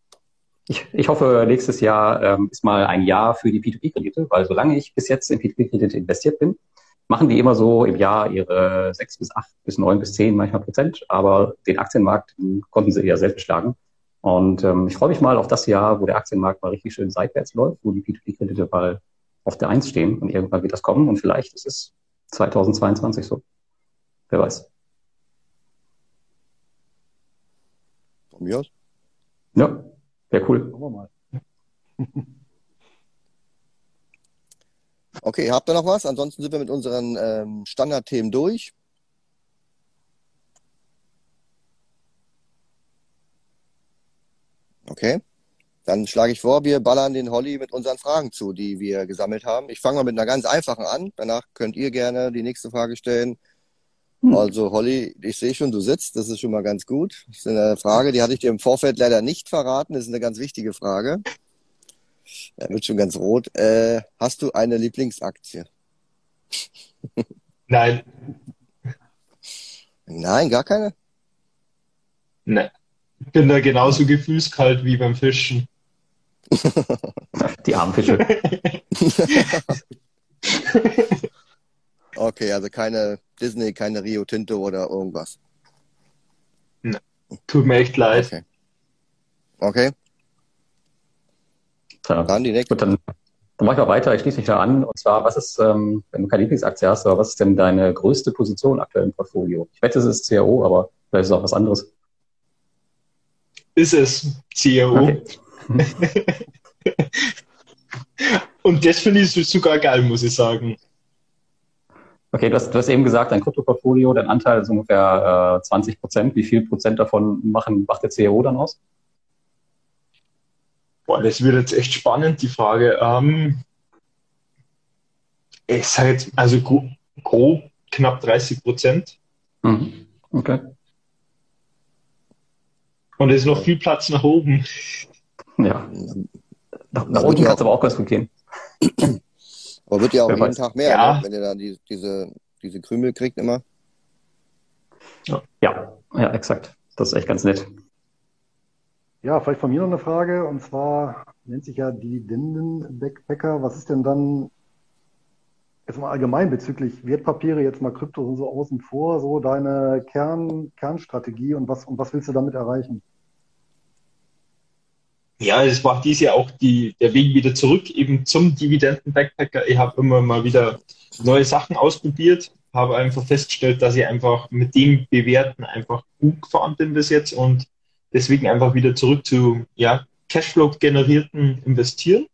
ich, ich hoffe, nächstes Jahr ähm, ist mal ein Jahr für die P2P-Kredite, weil solange ich bis jetzt in P2P-Kredite investiert bin, machen die immer so im Jahr ihre sechs bis acht bis neun bis zehn manchmal Prozent, aber den Aktienmarkt konnten sie eher selbst schlagen. Und ähm, ich freue mich mal auf das Jahr, wo der Aktienmarkt mal richtig schön seitwärts läuft, wo die P2P-Kredite mal auf der Eins stehen und irgendwann wird das kommen und vielleicht ist es 2022 so. Wer weiß.
Von mir aus?
Ja, wäre cool.
Schauen wir mal.
Okay, habt ihr noch was? Ansonsten sind wir mit unseren ähm, Standardthemen durch. Okay. Dann schlage ich vor, wir ballern den Holly mit unseren Fragen zu, die wir gesammelt haben. Ich fange mal mit einer ganz einfachen an. Danach könnt ihr gerne die nächste Frage stellen.
Hm.
Also Holly, ich sehe schon, du sitzt. Das ist schon mal ganz gut. Das ist eine Frage, die hatte ich dir im Vorfeld leider nicht verraten. Das ist eine ganz wichtige Frage. Er wird schon ganz rot. Äh, hast du eine Lieblingsaktie?
nein,
Nein, gar keine?
nein. Ich bin da genauso gefühlskalt wie beim Fischen.
Die armen Fische.
Okay, also keine Disney, keine Rio Tinto oder irgendwas.
Tut mir echt leid.
Okay. Okay,
Tja.
dann die nächste.
Gut, dann, dann mache ich mal weiter. Ich schließe mich da an. Und zwar, was ist, ähm, wenn du keine Lieblingsaktie hast, aber was ist denn deine größte Position aktuell im Portfolio? Ich wette, es ist CRO, aber vielleicht ist es auch was anderes.
Ist es CRO.
Okay.
Und das finde ich sogar geil, muss ich sagen.
Okay, du hast, du hast eben gesagt, dein Kryptoportfolio, dein Anteil ist ungefähr äh, 20 Prozent. Wie viel Prozent davon machen, macht der CRO dann aus?
Boah, das wird jetzt echt spannend, die Frage. Ähm, ich sage jetzt, also gro grob knapp 30 Prozent.
Mhm. Okay.
Und es ist noch viel Platz nach oben.
Ja. Nach, nach unten kann es aber auch ganz gut gehen.
Aber wird ja auch
Wer
jeden
weiß.
Tag mehr,
Ja.
ne? wenn ihr da die, diese, diese Krümel kriegt immer.
Ja, ja, exakt. Das ist echt ganz nett.
Ja, vielleicht von mir noch eine Frage, und zwar nennt sich ja Dividenden-Backpacker. Was ist denn dann jetzt mal allgemein bezüglich Wertpapiere, jetzt mal Krypto und so außen vor, so deine Kern, Kernstrategie und was, und was willst du damit erreichen?
Ja, es war dies Jahr auch die, der Weg wieder zurück eben zum Dividenden-Backpacker. Ich habe immer mal wieder neue Sachen ausprobiert, habe einfach festgestellt, dass ich einfach mit dem Bewerten einfach gut gefahren bin bis jetzt und deswegen einfach wieder zurück zu ja, Cashflow-generierten Investieren.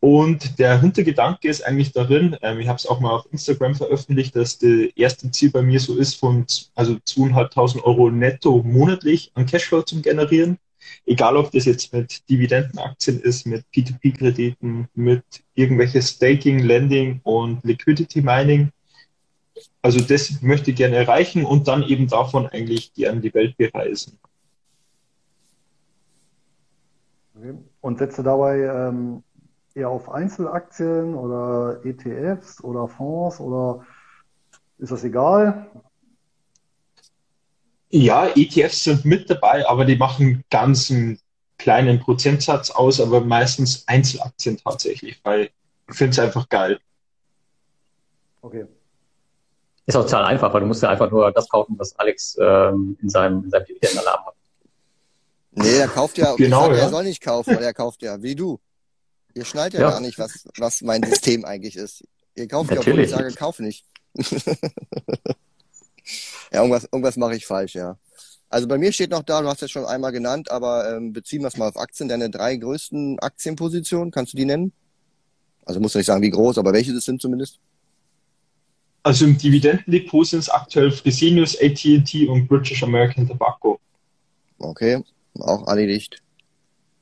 Und der Hintergedanke ist eigentlich darin, ähm, ich habe es auch mal auf Instagram veröffentlicht, dass das erste Ziel bei mir so ist, von also 2.500 Euro netto monatlich an Cashflow zu generieren. Egal, ob das jetzt mit Dividendenaktien ist, mit P2P-Krediten, mit irgendwelches Staking, Lending und Liquidity Mining. Also das möchte ich gerne erreichen und dann eben davon eigentlich gerne die Welt bereisen.
Und setzt du dabei ähm, eher auf Einzelaktien oder ETFs oder Fonds oder ist das egal?
Ja, ETFs sind mit dabei, aber die machen ganz einen kleinen Prozentsatz aus, aber meistens Einzelaktien tatsächlich, weil ich finde es einfach geil.
Okay.
Ist auch total einfach, weil du musst ja einfach nur das kaufen, was Alex ähm, in seinem, in seinem Dividendenalarm hat.
Nee, er kauft ja,
Genau,
sag,
ja.
er soll nicht kaufen, weil er kauft ja, wie du. Ihr schnallt ja,
Ja.
gar nicht, was, was mein System eigentlich ist. Ihr kauft ja, obwohl
Natürlich.
ich sage, kauf nicht. ja, irgendwas, irgendwas mache ich falsch, ja. Also bei mir steht noch da, du hast es schon einmal genannt, aber ähm, beziehen wir es mal auf Aktien. Deine drei größten Aktienpositionen, kannst du die nennen? Also musst du nicht sagen, wie groß, aber welche das sind zumindest?
Also im Dividendendepot sind es aktuell Fresenius, AT&T und British American Tobacco.
Okay, auch erledigt.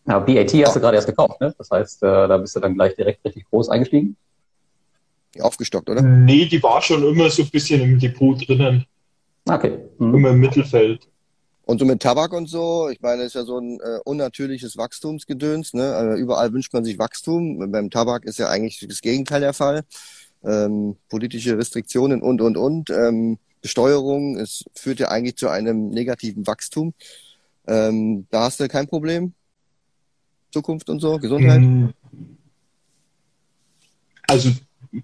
Ja, BAT hast du gerade erst gekauft, ne? Das heißt, äh, da bist du dann gleich direkt richtig groß eingestiegen.
Aufgestockt, oder?
Nee, die war schon immer so ein bisschen im Depot drinnen,
Okay. Mhm.
immer im Mittelfeld.
Und so mit Tabak und so, ich meine, das ist ja so ein äh, unnatürliches Wachstumsgedöns. Ne? Also überall wünscht man sich Wachstum. Beim Tabak ist ja eigentlich das Gegenteil der Fall. ähm, politische Restriktionen und, und, und, ähm, Besteuerung. Es führt ja eigentlich zu einem negativen Wachstum. Ähm, da hast du kein Problem? Zukunft und so, Gesundheit?
Mm. Also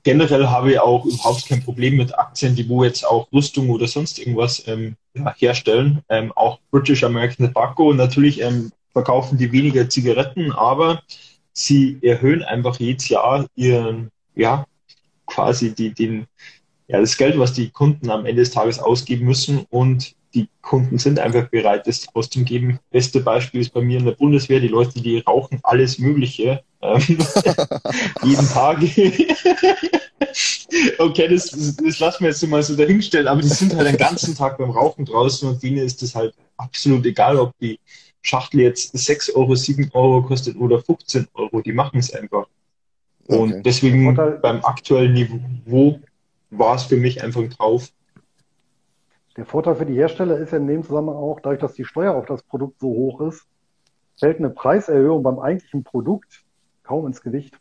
generell habe ich auch überhaupt kein Problem mit Aktien, die wo jetzt auch Rüstung oder sonst irgendwas ähm, ja, herstellen. Ähm, auch British American Tobacco. Natürlich ähm, verkaufen die weniger Zigaretten, aber sie erhöhen einfach jedes Jahr ihren, ja, quasi die, den, ja, das Geld, was die Kunden am Ende des Tages ausgeben müssen und die Kunden sind einfach bereit, das auszugeben. Beste Beispiel ist bei mir in der Bundeswehr, die Leute, die rauchen alles Mögliche ähm, jeden Tag. okay, das, das lassen wir jetzt mal so dahinstellen, aber die sind halt den ganzen Tag beim Rauchen draußen und denen ist das halt absolut egal, ob die Schachtel jetzt 6 Euro, 7 Euro kostet oder 15 Euro. Die machen es einfach. Und okay. deswegen beim aktuellen Niveau war es für mich einfach drauf.
Der Vorteil für die Hersteller ist ja in dem Zusammenhang auch, dadurch, dass die Steuer auf das Produkt so hoch ist, fällt eine Preiserhöhung beim eigentlichen Produkt kaum ins Gewicht.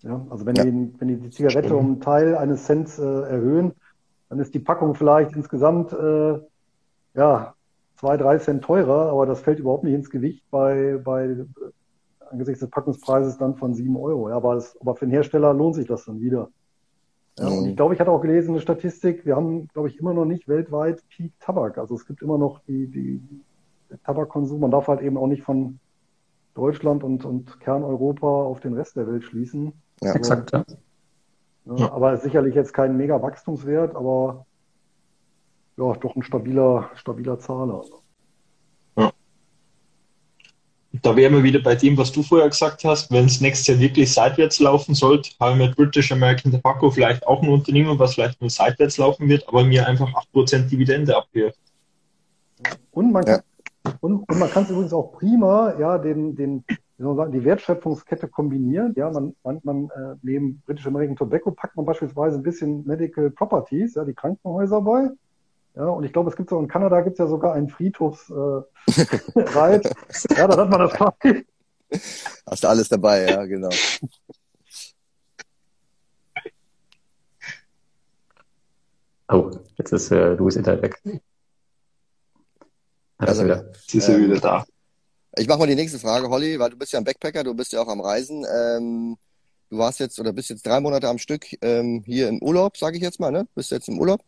Ja, also wenn, ja. die, wenn die die Zigarette Stimmt. um einen Teil eines Cents äh, erhöhen, dann ist die Packung vielleicht insgesamt äh, ja, zwei, drei Cent teurer, aber das fällt überhaupt nicht ins Gewicht bei, bei angesichts des Packungspreises dann von sieben Euro. Ja, aber, das, aber für den Hersteller lohnt sich das dann wieder. Ja. Und ich glaube, ich hatte auch gelesen eine Statistik, wir haben, glaube ich, immer noch nicht weltweit Peak Tabak. Also es gibt immer noch die, die Tabakkonsum. Man darf halt eben auch nicht von Deutschland und, und Kerneuropa auf den Rest der Welt schließen.
Ja, also, exakt. Ja.
Ja, aber sicherlich jetzt kein mega Wachstumswert, aber ja, doch ein stabiler, stabiler Zahler.
Ja. Da wären wir wieder bei dem, was du vorher gesagt hast. Wenn es nächstes Jahr wirklich seitwärts laufen sollte, haben wir mit British American Tobacco vielleicht auch ein Unternehmen, was vielleicht nur seitwärts laufen wird, aber mir einfach 8% Dividende abwirft.
Und man kann, ja. und, und man kann es übrigens auch prima, ja, den, den, wie soll man sagen, die Wertschöpfungskette kombinieren. Ja, man, man, man äh, neben British American Tobacco packt man beispielsweise ein bisschen Medical Properties, ja, die Krankenhäuser bei. Ja, und ich glaube, es gibt so in Kanada gibt es ja sogar einen Friedhofsreit. Äh, ja, da hat man das frei.
Hast du alles dabei, ja, genau.
Oh, jetzt ist äh, Louis Internet weg.
Also,
wieder. Jetzt ist er ähm, wieder da.
Ich mache mal die nächste Frage, Holly, weil du bist ja ein Backpacker, du bist ja auch am Reisen. Ähm, du warst jetzt oder bist jetzt drei Monate am Stück ähm, hier im Urlaub, sage ich jetzt mal, ne? Bist jetzt im Urlaub?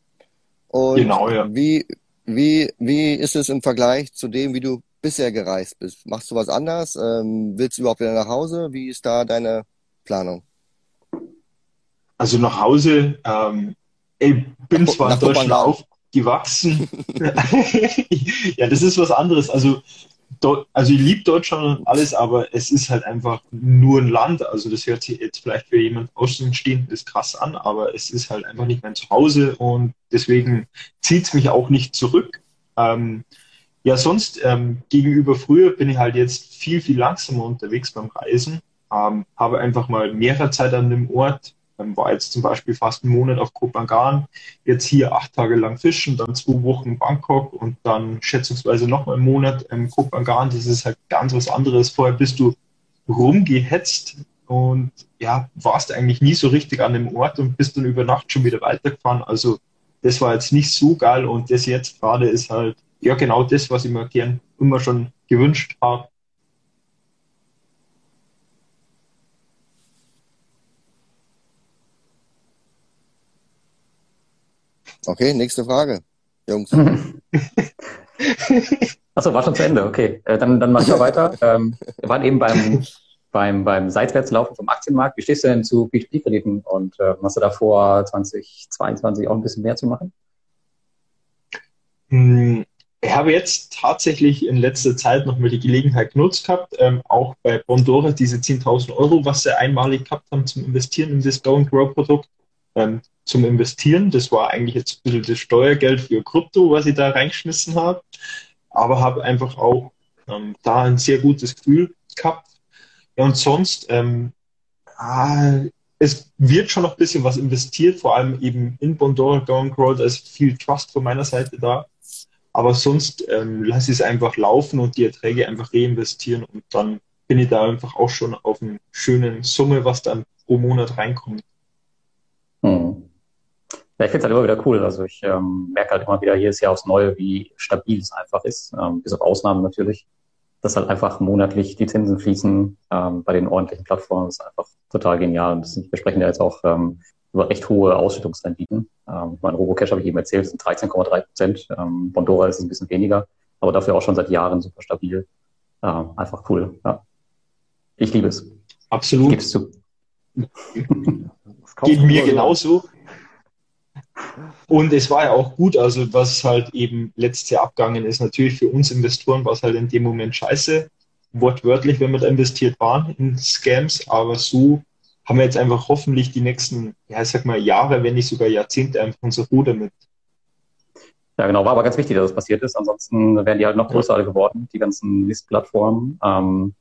Und genau, ja. Wie, wie, wie ist es im Vergleich zu dem, wie du bisher gereist bist? Machst du was anders? Ähm, willst du überhaupt wieder nach Hause? Wie ist da deine Planung?
Also nach Hause, ähm, ich bin zwar in Deutschland aufgewachsen. ja, das ist was anderes. Also also ich liebe Deutschland und alles, aber es ist halt einfach nur ein Land. Also das hört sich jetzt vielleicht für jemand Außenstehendes krass an, aber es ist halt einfach nicht mein Zuhause und deswegen zieht es mich auch nicht zurück. Ähm, ja, sonst ähm, gegenüber früher bin ich halt jetzt viel, viel langsamer unterwegs beim Reisen. Ähm, habe einfach mal mehrere Zeit an dem Ort, ähm, war jetzt zum Beispiel fast einen Monat auf Kopangan, jetzt hier acht Tage lang fischen, dann zwei Wochen Bangkok und dann schätzungsweise noch mal einen Monat in Kopangan. Das ist halt ganz was anderes. Vorher bist du rumgehetzt und ja, warst eigentlich nie so richtig an dem Ort und bist dann über Nacht schon wieder weitergefahren. Also das war jetzt nicht so geil und das jetzt gerade ist halt ja genau das, was ich mir gern immer schon gewünscht habe.
Okay, nächste Frage, Jungs.
Achso, war schon zu Ende. Okay, äh, dann, dann mach ich mal weiter. Ähm, wir waren eben beim, beim, beim Seitwärtslaufen vom Aktienmarkt. Wie stehst du denn zu P2P-Krediten und äh, hast du da vor, 2022 auch ein bisschen mehr zu machen?
Hm, ich habe jetzt tatsächlich in letzter Zeit nochmal die Gelegenheit genutzt gehabt, ähm, auch bei Bondora diese 10.000 Euro, was sie einmalig gehabt haben zum Investieren in das Go and Grow Produkt, ähm, zum Investieren. Das war eigentlich jetzt ein bisschen das Steuergeld für Krypto, was ich da reingeschmissen habe. Aber habe einfach auch ähm, da ein sehr gutes Gefühl gehabt. Ja, und sonst, ähm, ah, es wird schon noch ein bisschen was investiert, vor allem eben in Bondora Going Grow. Da ist viel Trust von meiner Seite da. Aber sonst ähm, lasse ich es einfach laufen und die Erträge einfach reinvestieren und dann bin ich da einfach auch schon auf einer schönen Summe, was dann pro Monat reinkommt.
Ja, ich finde es halt immer wieder cool. Also ich ähm, merke halt immer wieder jedes Jahr aufs Neue, wie stabil es einfach ist, ähm, bis auf Ausnahmen natürlich. Dass halt einfach monatlich die Zinsen fließen ähm, bei den ordentlichen Plattformen ist einfach total genial. Und das, wir sprechen ja jetzt auch ähm, über recht hohe Ausschüttungsrenditen. Ähm, mein Robocash habe ich eben erzählt, sind 13,3 Prozent. Ähm, Bondora ist ein bisschen weniger, aber dafür auch schon seit Jahren super stabil. Ähm, einfach cool. Ja. Ich liebe es.
Absolut.
Gib's zu.
Geht mir genauso. Und es war ja auch gut, also was halt eben letztes Jahr abgegangen ist, natürlich für uns Investoren war es halt in dem Moment scheiße, wortwörtlich, wenn wir da investiert waren in Scams, aber so haben wir jetzt einfach hoffentlich die nächsten, ja, ich sag mal Jahre, wenn nicht sogar Jahrzehnte einfach unser Ruder mit.
Ja, genau, war aber ganz wichtig, dass das passiert ist. Ansonsten wären die halt noch größer geworden, die ganzen Listplattformen. Ähm,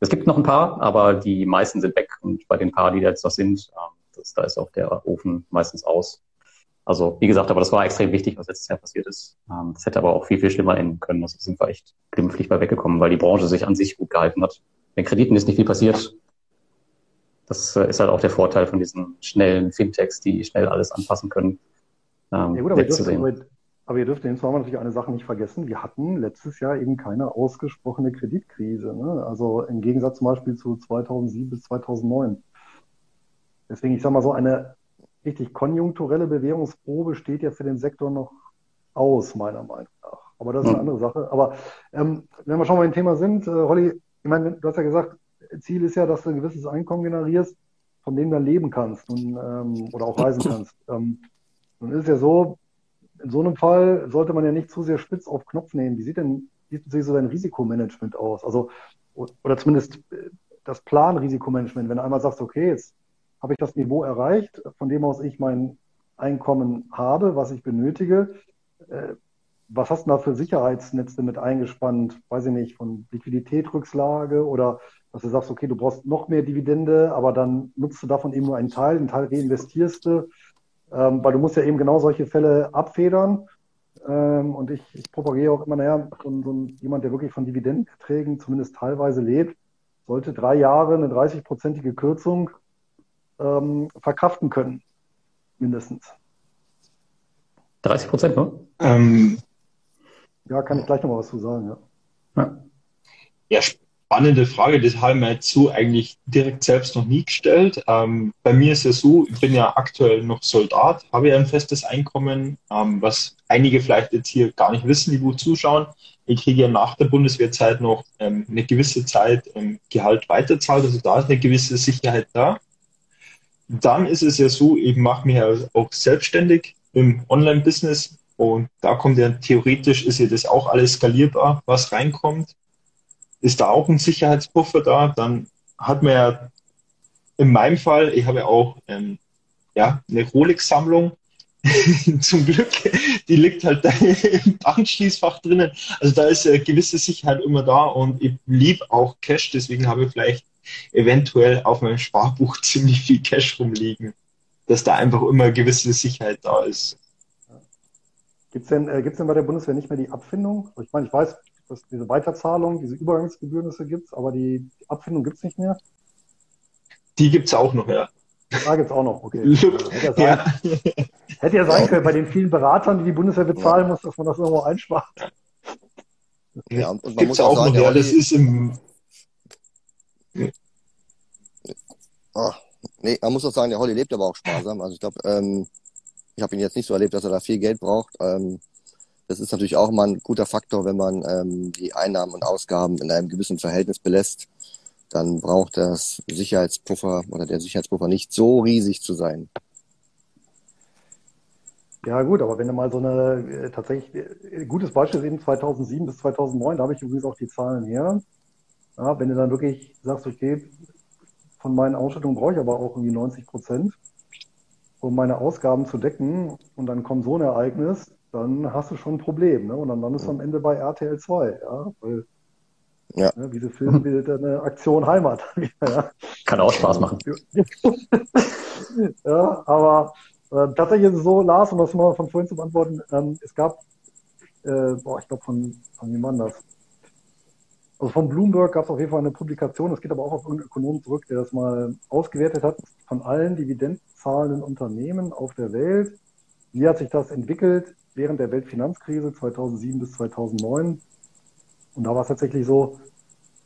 es gibt noch ein paar, aber die meisten sind weg und bei den paar, die da jetzt noch sind, ähm, das, da ist auch der Ofen meistens aus. Also wie gesagt, aber das war extrem wichtig, was letztes Jahr passiert ist. Ähm, das hätte aber auch viel, viel schlimmer enden können. Also sind wir echt glimpflich bei weggekommen, weil die Branche sich an sich gut gehalten hat. Den Krediten ist nicht viel passiert. Das äh, ist halt auch der Vorteil von diesen schnellen Fintechs, die schnell alles anpassen können.
Ähm, ja gut, aber, ihr dürft, aber, aber ihr dürft jetzt mal natürlich eine Sache nicht vergessen. Wir hatten letztes Jahr eben keine ausgesprochene Kreditkrise. Ne? Also im Gegensatz zum Beispiel zu 2007 bis 2009. Deswegen, ich sage mal so, eine richtig konjunkturelle Bewährungsprobe steht ja für den Sektor noch aus, meiner Meinung nach. Aber das ist eine andere Sache. Aber ähm, wenn wir schon mal im Thema sind, äh, Holly, ich meine, du hast ja gesagt, Ziel ist ja, dass du ein gewisses Einkommen generierst, von dem du dann leben kannst und, ähm, oder auch reisen kannst. Ähm, nun ist es ja so, in so einem Fall sollte man ja nicht zu sehr spitz auf Knopf nehmen. Wie sieht denn diesbezüglich so dein Risikomanagement aus? Also, oder zumindest äh, das Planrisikomanagement, wenn du einmal sagst, okay, jetzt habe ich das Niveau erreicht, von dem aus ich mein Einkommen habe, was ich benötige. Äh, was hast du da für Sicherheitsnetze mit eingespannt? Weiß ich nicht, von Liquiditätsrückslage oder dass du sagst, okay, du brauchst noch mehr Dividende, aber dann nutzt du davon eben nur einen Teil, einen Teil reinvestierst du, ähm, weil du musst ja eben genau solche Fälle abfedern. Ähm, und ich, ich propagiere auch immer, naja, so, so jemand, der wirklich von Dividendenerträgen zumindest teilweise lebt, sollte drei Jahre eine 30-prozentige Kürzung ähm, verkraften können, mindestens.
30 Prozent, ne?
Ähm,
ja, kann ich gleich noch mal was zu sagen, ja.
Ja, ja spannende Frage, das haben wir jetzt so eigentlich direkt selbst noch nie gestellt. Ähm, bei mir ist es so, ich bin ja aktuell noch Soldat, habe ja ein festes Einkommen, ähm, was einige vielleicht jetzt hier gar nicht wissen, die gut zuschauen. Ich kriege ja nach der Bundeswehrzeit noch ähm, eine gewisse Zeit ähm, Gehalt weiterzahlt, also da ist eine gewisse Sicherheit da dann ist es ja so, ich mache mich ja auch selbstständig im Online-Business und da kommt ja theoretisch, ist ja das auch alles skalierbar, was reinkommt. Ist da auch ein Sicherheitspuffer da? Dann hat man ja in meinem Fall, ich habe ja auch ähm, ja, eine Rolex-Sammlung, zum Glück, die liegt halt da im Bankschließfach drinnen. Also da ist eine gewisse Sicherheit immer da und ich liebe auch Cash, deswegen habe ich vielleicht eventuell auf meinem Sparbuch ziemlich viel Cash rumliegen, dass da einfach immer eine gewisse Sicherheit da ist.
Gibt es denn, äh, denn bei der Bundeswehr nicht mehr die Abfindung? Ich meine, ich weiß, dass diese Weiterzahlung, diese Übergangsgebühren gibt aber die, die Abfindung gibt es nicht mehr?
Die gibt es auch noch, ja.
Da gibt es auch noch, okay. hätte, ja sein, ja. hätte ja sein können, bei den vielen Beratern, die die Bundeswehr bezahlen muss, dass man das irgendwo einspart.
Ja, und man Gibt's muss auch, auch sagen, noch, ja, das ist im,
Ah, nee, man muss auch sagen, der Holly lebt aber auch sparsam. Also ich glaube, ähm, ich habe ihn jetzt nicht so erlebt, dass er da viel Geld braucht. Ähm, das ist natürlich auch mal ein guter Faktor, wenn man ähm, die Einnahmen und Ausgaben in einem gewissen Verhältnis belässt. Dann braucht das Sicherheitspuffer oder der Sicherheitspuffer nicht so riesig zu sein.
Ja gut, aber wenn du mal so eine äh, tatsächlich äh, gutes Beispiel ist eben 2007 bis 2009, da habe ich übrigens auch die Zahlen her. Ja, wenn du dann wirklich sagst, okay, von meinen Ausstattungen brauche ich aber auch irgendwie 90 Prozent, um meine Ausgaben zu decken. Und dann kommt so ein Ereignis, dann hast du schon ein Problem. Ne? Und dann landest du am Ende bei RTL 2. Ja? Weil, ja. Ne, diese Filme bildet eine Aktion Heimat.
ja. Kann auch Spaß machen.
ja, aber äh, tatsächlich ist es so, Lars, um das mal von vorhin zu beantworten, ähm, es gab, äh, boah, ich glaube von, von wie war das? Also von Bloomberg gab es auf jeden Fall eine Publikation, das geht aber auch auf irgendeinen Ökonomen zurück, der das mal ausgewertet hat, von allen dividendenzahlenden Unternehmen auf der Welt. Wie hat sich das entwickelt während der Weltfinanzkrise 2007 bis 2009? Und da war es tatsächlich so,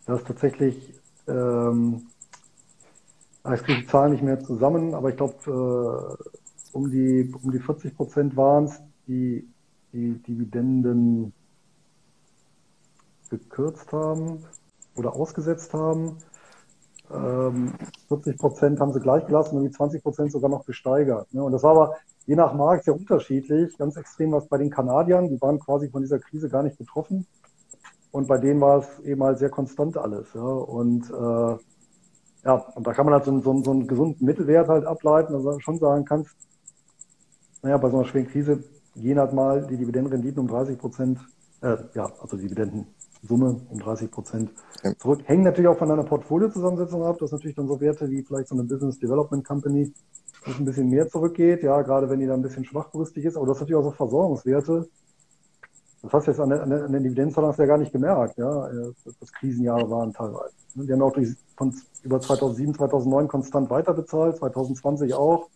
dass tatsächlich, ähm, ich kriege die Zahlen nicht mehr zusammen, aber ich glaube, äh, um, die, um die 40 Prozent waren es, die die Dividenden gekürzt haben oder ausgesetzt haben. Ähm, 40 Prozent haben sie gleich gelassen und die 20 Prozent sogar noch gesteigert. Ne? Und das war aber je nach Markt sehr unterschiedlich. Ganz extrem was bei den Kanadiern, die waren quasi von dieser Krise gar nicht betroffen. Und bei denen war es eben halt sehr konstant alles. Und äh, ja, und da kann man halt so, so, so einen gesunden Mittelwert halt ableiten, dass du schon sagen kannst, naja, bei so einer schweren Krise gehen halt mal die Dividendenrenditen um 30 Prozent, äh, ja, also Dividenden Summe um 30 Prozent zurück. Hängen natürlich auch von deiner Portfoliozusammensetzung ab. Das natürlich dann so Werte wie vielleicht so eine Business Development Company, wo es ein bisschen mehr zurückgeht, ja, gerade wenn die da ein bisschen schwachbrüstig ist. Aber das ist natürlich auch so Versorgungswerte. Das hast du jetzt an, der, an, den Dividendenzahlern ja gar nicht gemerkt, ja, dass das Krisenjahre waren teilweise. Die haben auch durch, von, über 2007, 2009 konstant weiterbezahlt, 2020 auch.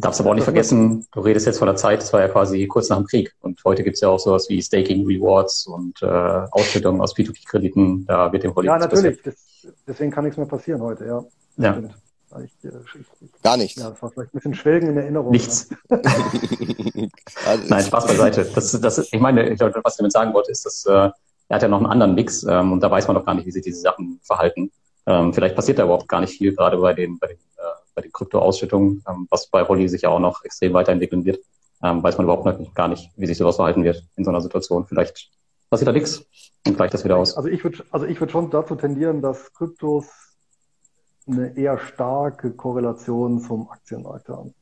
Darfst aber auch nicht vergessen, du redest jetzt von der Zeit, das war ja quasi kurz nach dem Krieg. Und heute gibt es ja auch sowas wie Staking Rewards und äh, Ausschüttungen aus P2P-Krediten. Da wird dem
Politiker. Ja, natürlich. Das, deswegen kann nichts mehr passieren heute, ja.
Ja.
Ich, ich, ich, Gar nichts.
Ja, das war vielleicht ein bisschen Schwelgen in Erinnerung.
Nichts. Ne? Nein, Spaß beiseite. Das, das, ich meine, was ich damit sagen wollte, ist, dass äh, er hat ja noch einen anderen Mix ähm, und da weiß man doch gar nicht, wie sich diese Sachen verhalten. Ähm, vielleicht passiert da überhaupt gar nicht viel, gerade bei den, bei den äh, bei den Kryptoausschüttungen, ähm, was bei Holly sich ja auch noch extrem weiterentwickeln wird, ähm, weiß man überhaupt noch gar nicht, wie sich sowas verhalten wird in so einer Situation. Vielleicht passiert da nichts und gleicht das wieder aus.
Also ich würde also ich würde schon dazu tendieren, dass Kryptos eine eher starke Korrelation zum Aktienmarkt haben.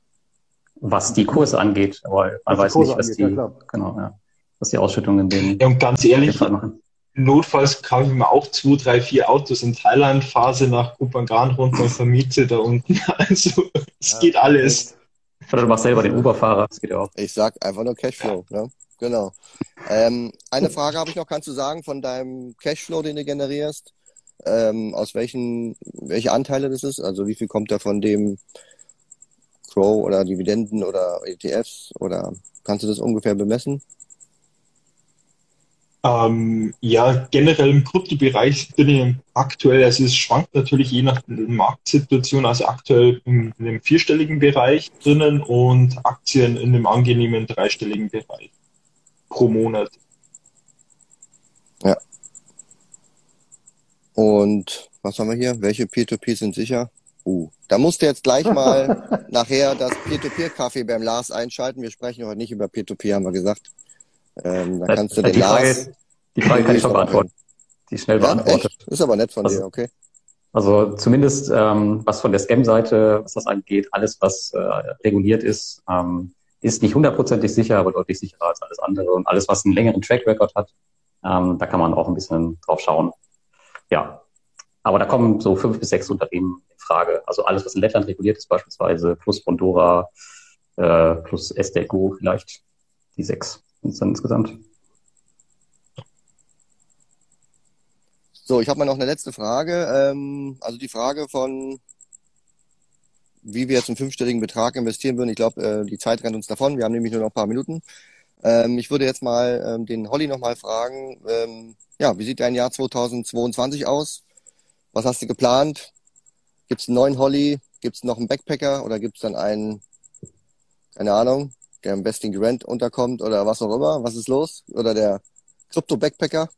Was die Kurse angeht, aber man weiß nicht, was angeht, die, ja, genau, ja, was die Ausschüttungen in den.
Ja, und ganz ehrlich, machen notfalls kaufe ich mir auch zwei, drei, vier Autos in Thailand, Phase nach Kupangan runter und vermiete da unten. Also es ja, geht alles.
Oder du machst selber den Uber-Fahrer, das geht ja auch.
Ich sag einfach nur Cashflow, ne? Genau. Ähm, eine Frage habe ich noch, kannst du sagen, von deinem Cashflow, den du generierst, ähm, aus welchen, welche Anteile das ist? Also wie viel kommt da von dem Crow oder Dividenden oder ETFs oder kannst du das ungefähr bemessen?
Ähm, ja, generell im Kryptobereich bin ich aktuell, also es schwankt natürlich je nach Marktsituation, also aktuell in, in einem vierstelligen Bereich drinnen und Aktien in einem angenehmen dreistelligen Bereich pro Monat.
Ja. Und was haben wir hier? Welche P2P sind sicher? Uh, da musst du jetzt gleich mal nachher das Peer-to-Peer-Kaffee beim Lars einschalten. Wir sprechen heute nicht über Peer-to-Peer, haben wir gesagt. Ähm, da kannst du den
die Frage, die Frage kann ich schon beantworten. Die schnell ja, beantwortet.
Echt? Ist aber nett von also, dir, okay.
Also zumindest ähm, was von der Scam-Seite, was das angeht, alles was äh, reguliert ist, ähm, ist nicht hundertprozentig sicher, aber deutlich sicherer als alles andere. Und alles, was einen längeren Track Record hat, ähm, da kann man auch ein bisschen drauf schauen. Ja, aber da kommen so fünf bis sechs Unternehmen in Frage. Also alles, was in Lettland reguliert ist, beispielsweise plus Bondora, äh, plus SDGO vielleicht, die sechs es dann insgesamt.
So, ich habe mal noch eine letzte Frage. Ähm, also die Frage von, wie wir jetzt einen fünfstelligen Betrag investieren würden. Ich glaube, äh, die Zeit rennt uns davon. Wir haben nämlich nur noch ein paar Minuten. Ähm, ich würde jetzt mal ähm, den Holly nochmal fragen, ähm, ja, wie sieht dein Jahr 2022 aus? Was hast du geplant? Gibt es einen neuen Holly? Gibt es noch einen Backpacker oder gibt es dann einen, keine Ahnung, der im Besting Grant unterkommt oder was auch immer? Was ist los? Oder der Krypto-Backpacker?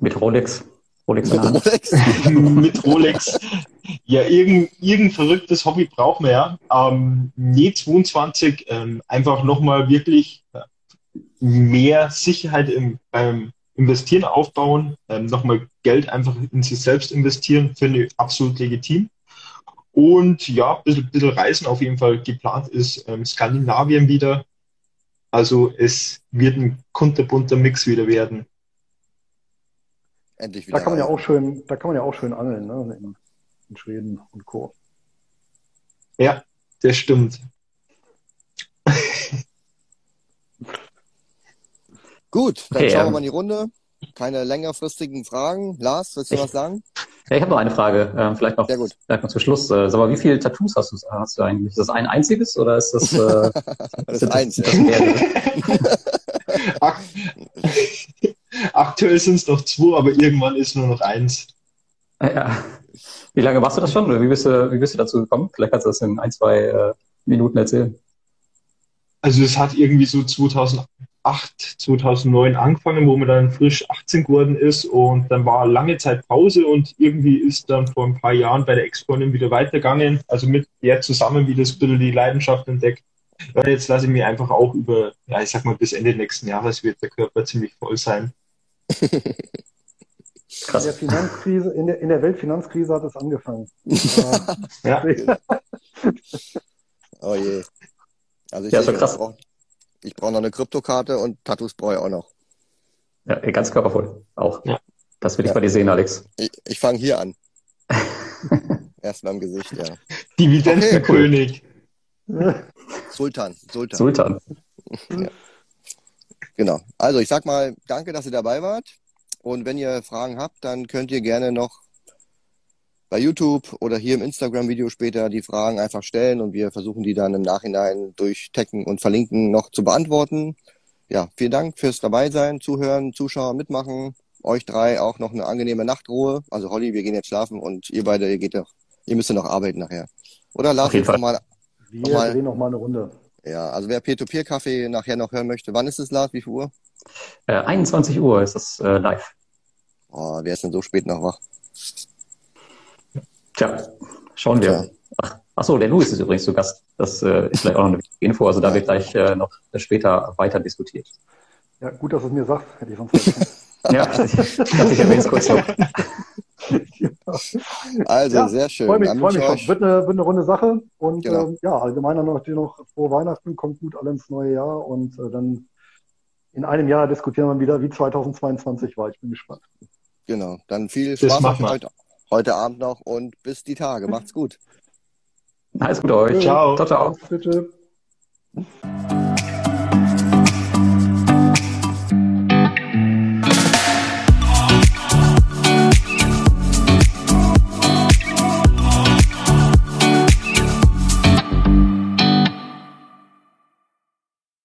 Mit Rolex.
Rolex mit Rolex. mit Rolex. Ja, irgendein, irgendein verrücktes Hobby brauchen wir ja. Ähm, nee, 22 ähm, einfach nochmal wirklich äh, mehr Sicherheit im, beim Investieren aufbauen, ähm, nochmal Geld einfach in sich selbst investieren, finde ich absolut legitim. Und ja, ein bisschen, bisschen Reisen auf jeden Fall geplant ist ähm, Skandinavien wieder. Also es wird ein kunterbunter Mix wieder werden.
Endlich wieder. Da kann man ja auch schön, da kann man ja auch schön angeln, ne? In, in Schweden und Co.
Ja, das stimmt.
Gut, dann okay, schauen wir mal in die Runde. keine längerfristigen Fragen. Lars, willst du
Ich-
was sagen?
Ja, ich habe noch eine Frage, ähm, vielleicht noch, vielleicht noch zum Schluss. Äh, sag mal, wie viele Tattoos hast du, hast du eigentlich? Ist das ein einziges oder ist das, äh,
Das
sind
ist eins. Ja.
das?
Ak Aktuell sind es noch zwei, aber irgendwann ist nur noch eins.
Ja. Wie lange machst du das schon? Oder wie bist du, wie bist du dazu gekommen? Vielleicht kannst du das in ein, zwei äh, Minuten erzählen.
Also es hat irgendwie so 2008, 2009 angefangen, wo man dann frisch 18 geworden ist und dann war lange Zeit Pause und irgendwie ist dann vor ein paar Jahren bei der Ex-Freundin wieder weitergegangen, also mit der zusammen wieder so ein bisschen die Leidenschaft entdeckt. Ja, jetzt lasse ich mir einfach auch über, ja, ich sag mal, bis Ende nächsten Jahres wird der Körper ziemlich voll sein.
In der
Krass.
Finanzkrise, in der, in der Weltfinanzkrise hat es angefangen.
Ja.
Oh je. Also ich
Ja, so krass.
Ich brauche noch eine Kryptokarte und Tattoos brauche ich auch noch.
Ja, ganz körpervoll. Auch.
Ja.
Das will ich
Ja.
bei dir sehen, Alex.
Ich, ich fange hier an. Erst mal im Gesicht, ja.
Dividendenkönig.
Sultan, Sultan.
Sultan.
Genau. Also ich sag mal, danke, dass ihr dabei wart. Und wenn ihr Fragen habt, dann könnt ihr gerne noch bei YouTube oder hier im Instagram-Video später die Fragen einfach stellen und wir versuchen die dann im Nachhinein durch Taggen und Verlinken noch zu beantworten. Ja, vielen Dank fürs Dabeisein, Zuhören, Zuschauer, Mitmachen. Euch drei auch noch eine angenehme Nachtruhe. Also Holly, wir gehen jetzt schlafen und ihr beide, ihr geht noch, ihr müsst ja noch arbeiten nachher. Oder Lars, jetzt nochmal,
Wir
Nochmal.
drehen noch mal eine Runde.
ja, also wer Peer-to-Peer-Kaffee nachher noch hören möchte, wann ist es, Lars? Wie viel Uhr?
Äh, 21 Uhr ist das äh, live.
Oh, wer ist denn so spät noch wach?
Tja, schauen wir.
Tja.
Ach, ach so, der Louis ist übrigens zu Gast. Das äh, ist vielleicht auch noch eine wichtige Info. Also da wird gleich äh, noch später weiter diskutiert.
Ja, gut, dass du es mir sagst, hätte ich sonst.
Ja, ich erwähne es kurz noch.
Also,
Ja,
sehr schön.
Freue mich, freue mich
euch,
Wird eine, wird eine runde Sache. Und
Genau.
ähm, ja, allgemein dann natürlich noch frohe Weihnachten, kommt gut alle ins neue Jahr und äh, dann in einem Jahr diskutieren wir wieder, wie 2022 war. Ich bin gespannt.
genau, dann viel
Das
Spaß
machen wir.
heute, heute Abend noch und bis die Tage. Macht's gut.
Alles Gute euch.
Ciao.
Ciao, ciao.
Bitte.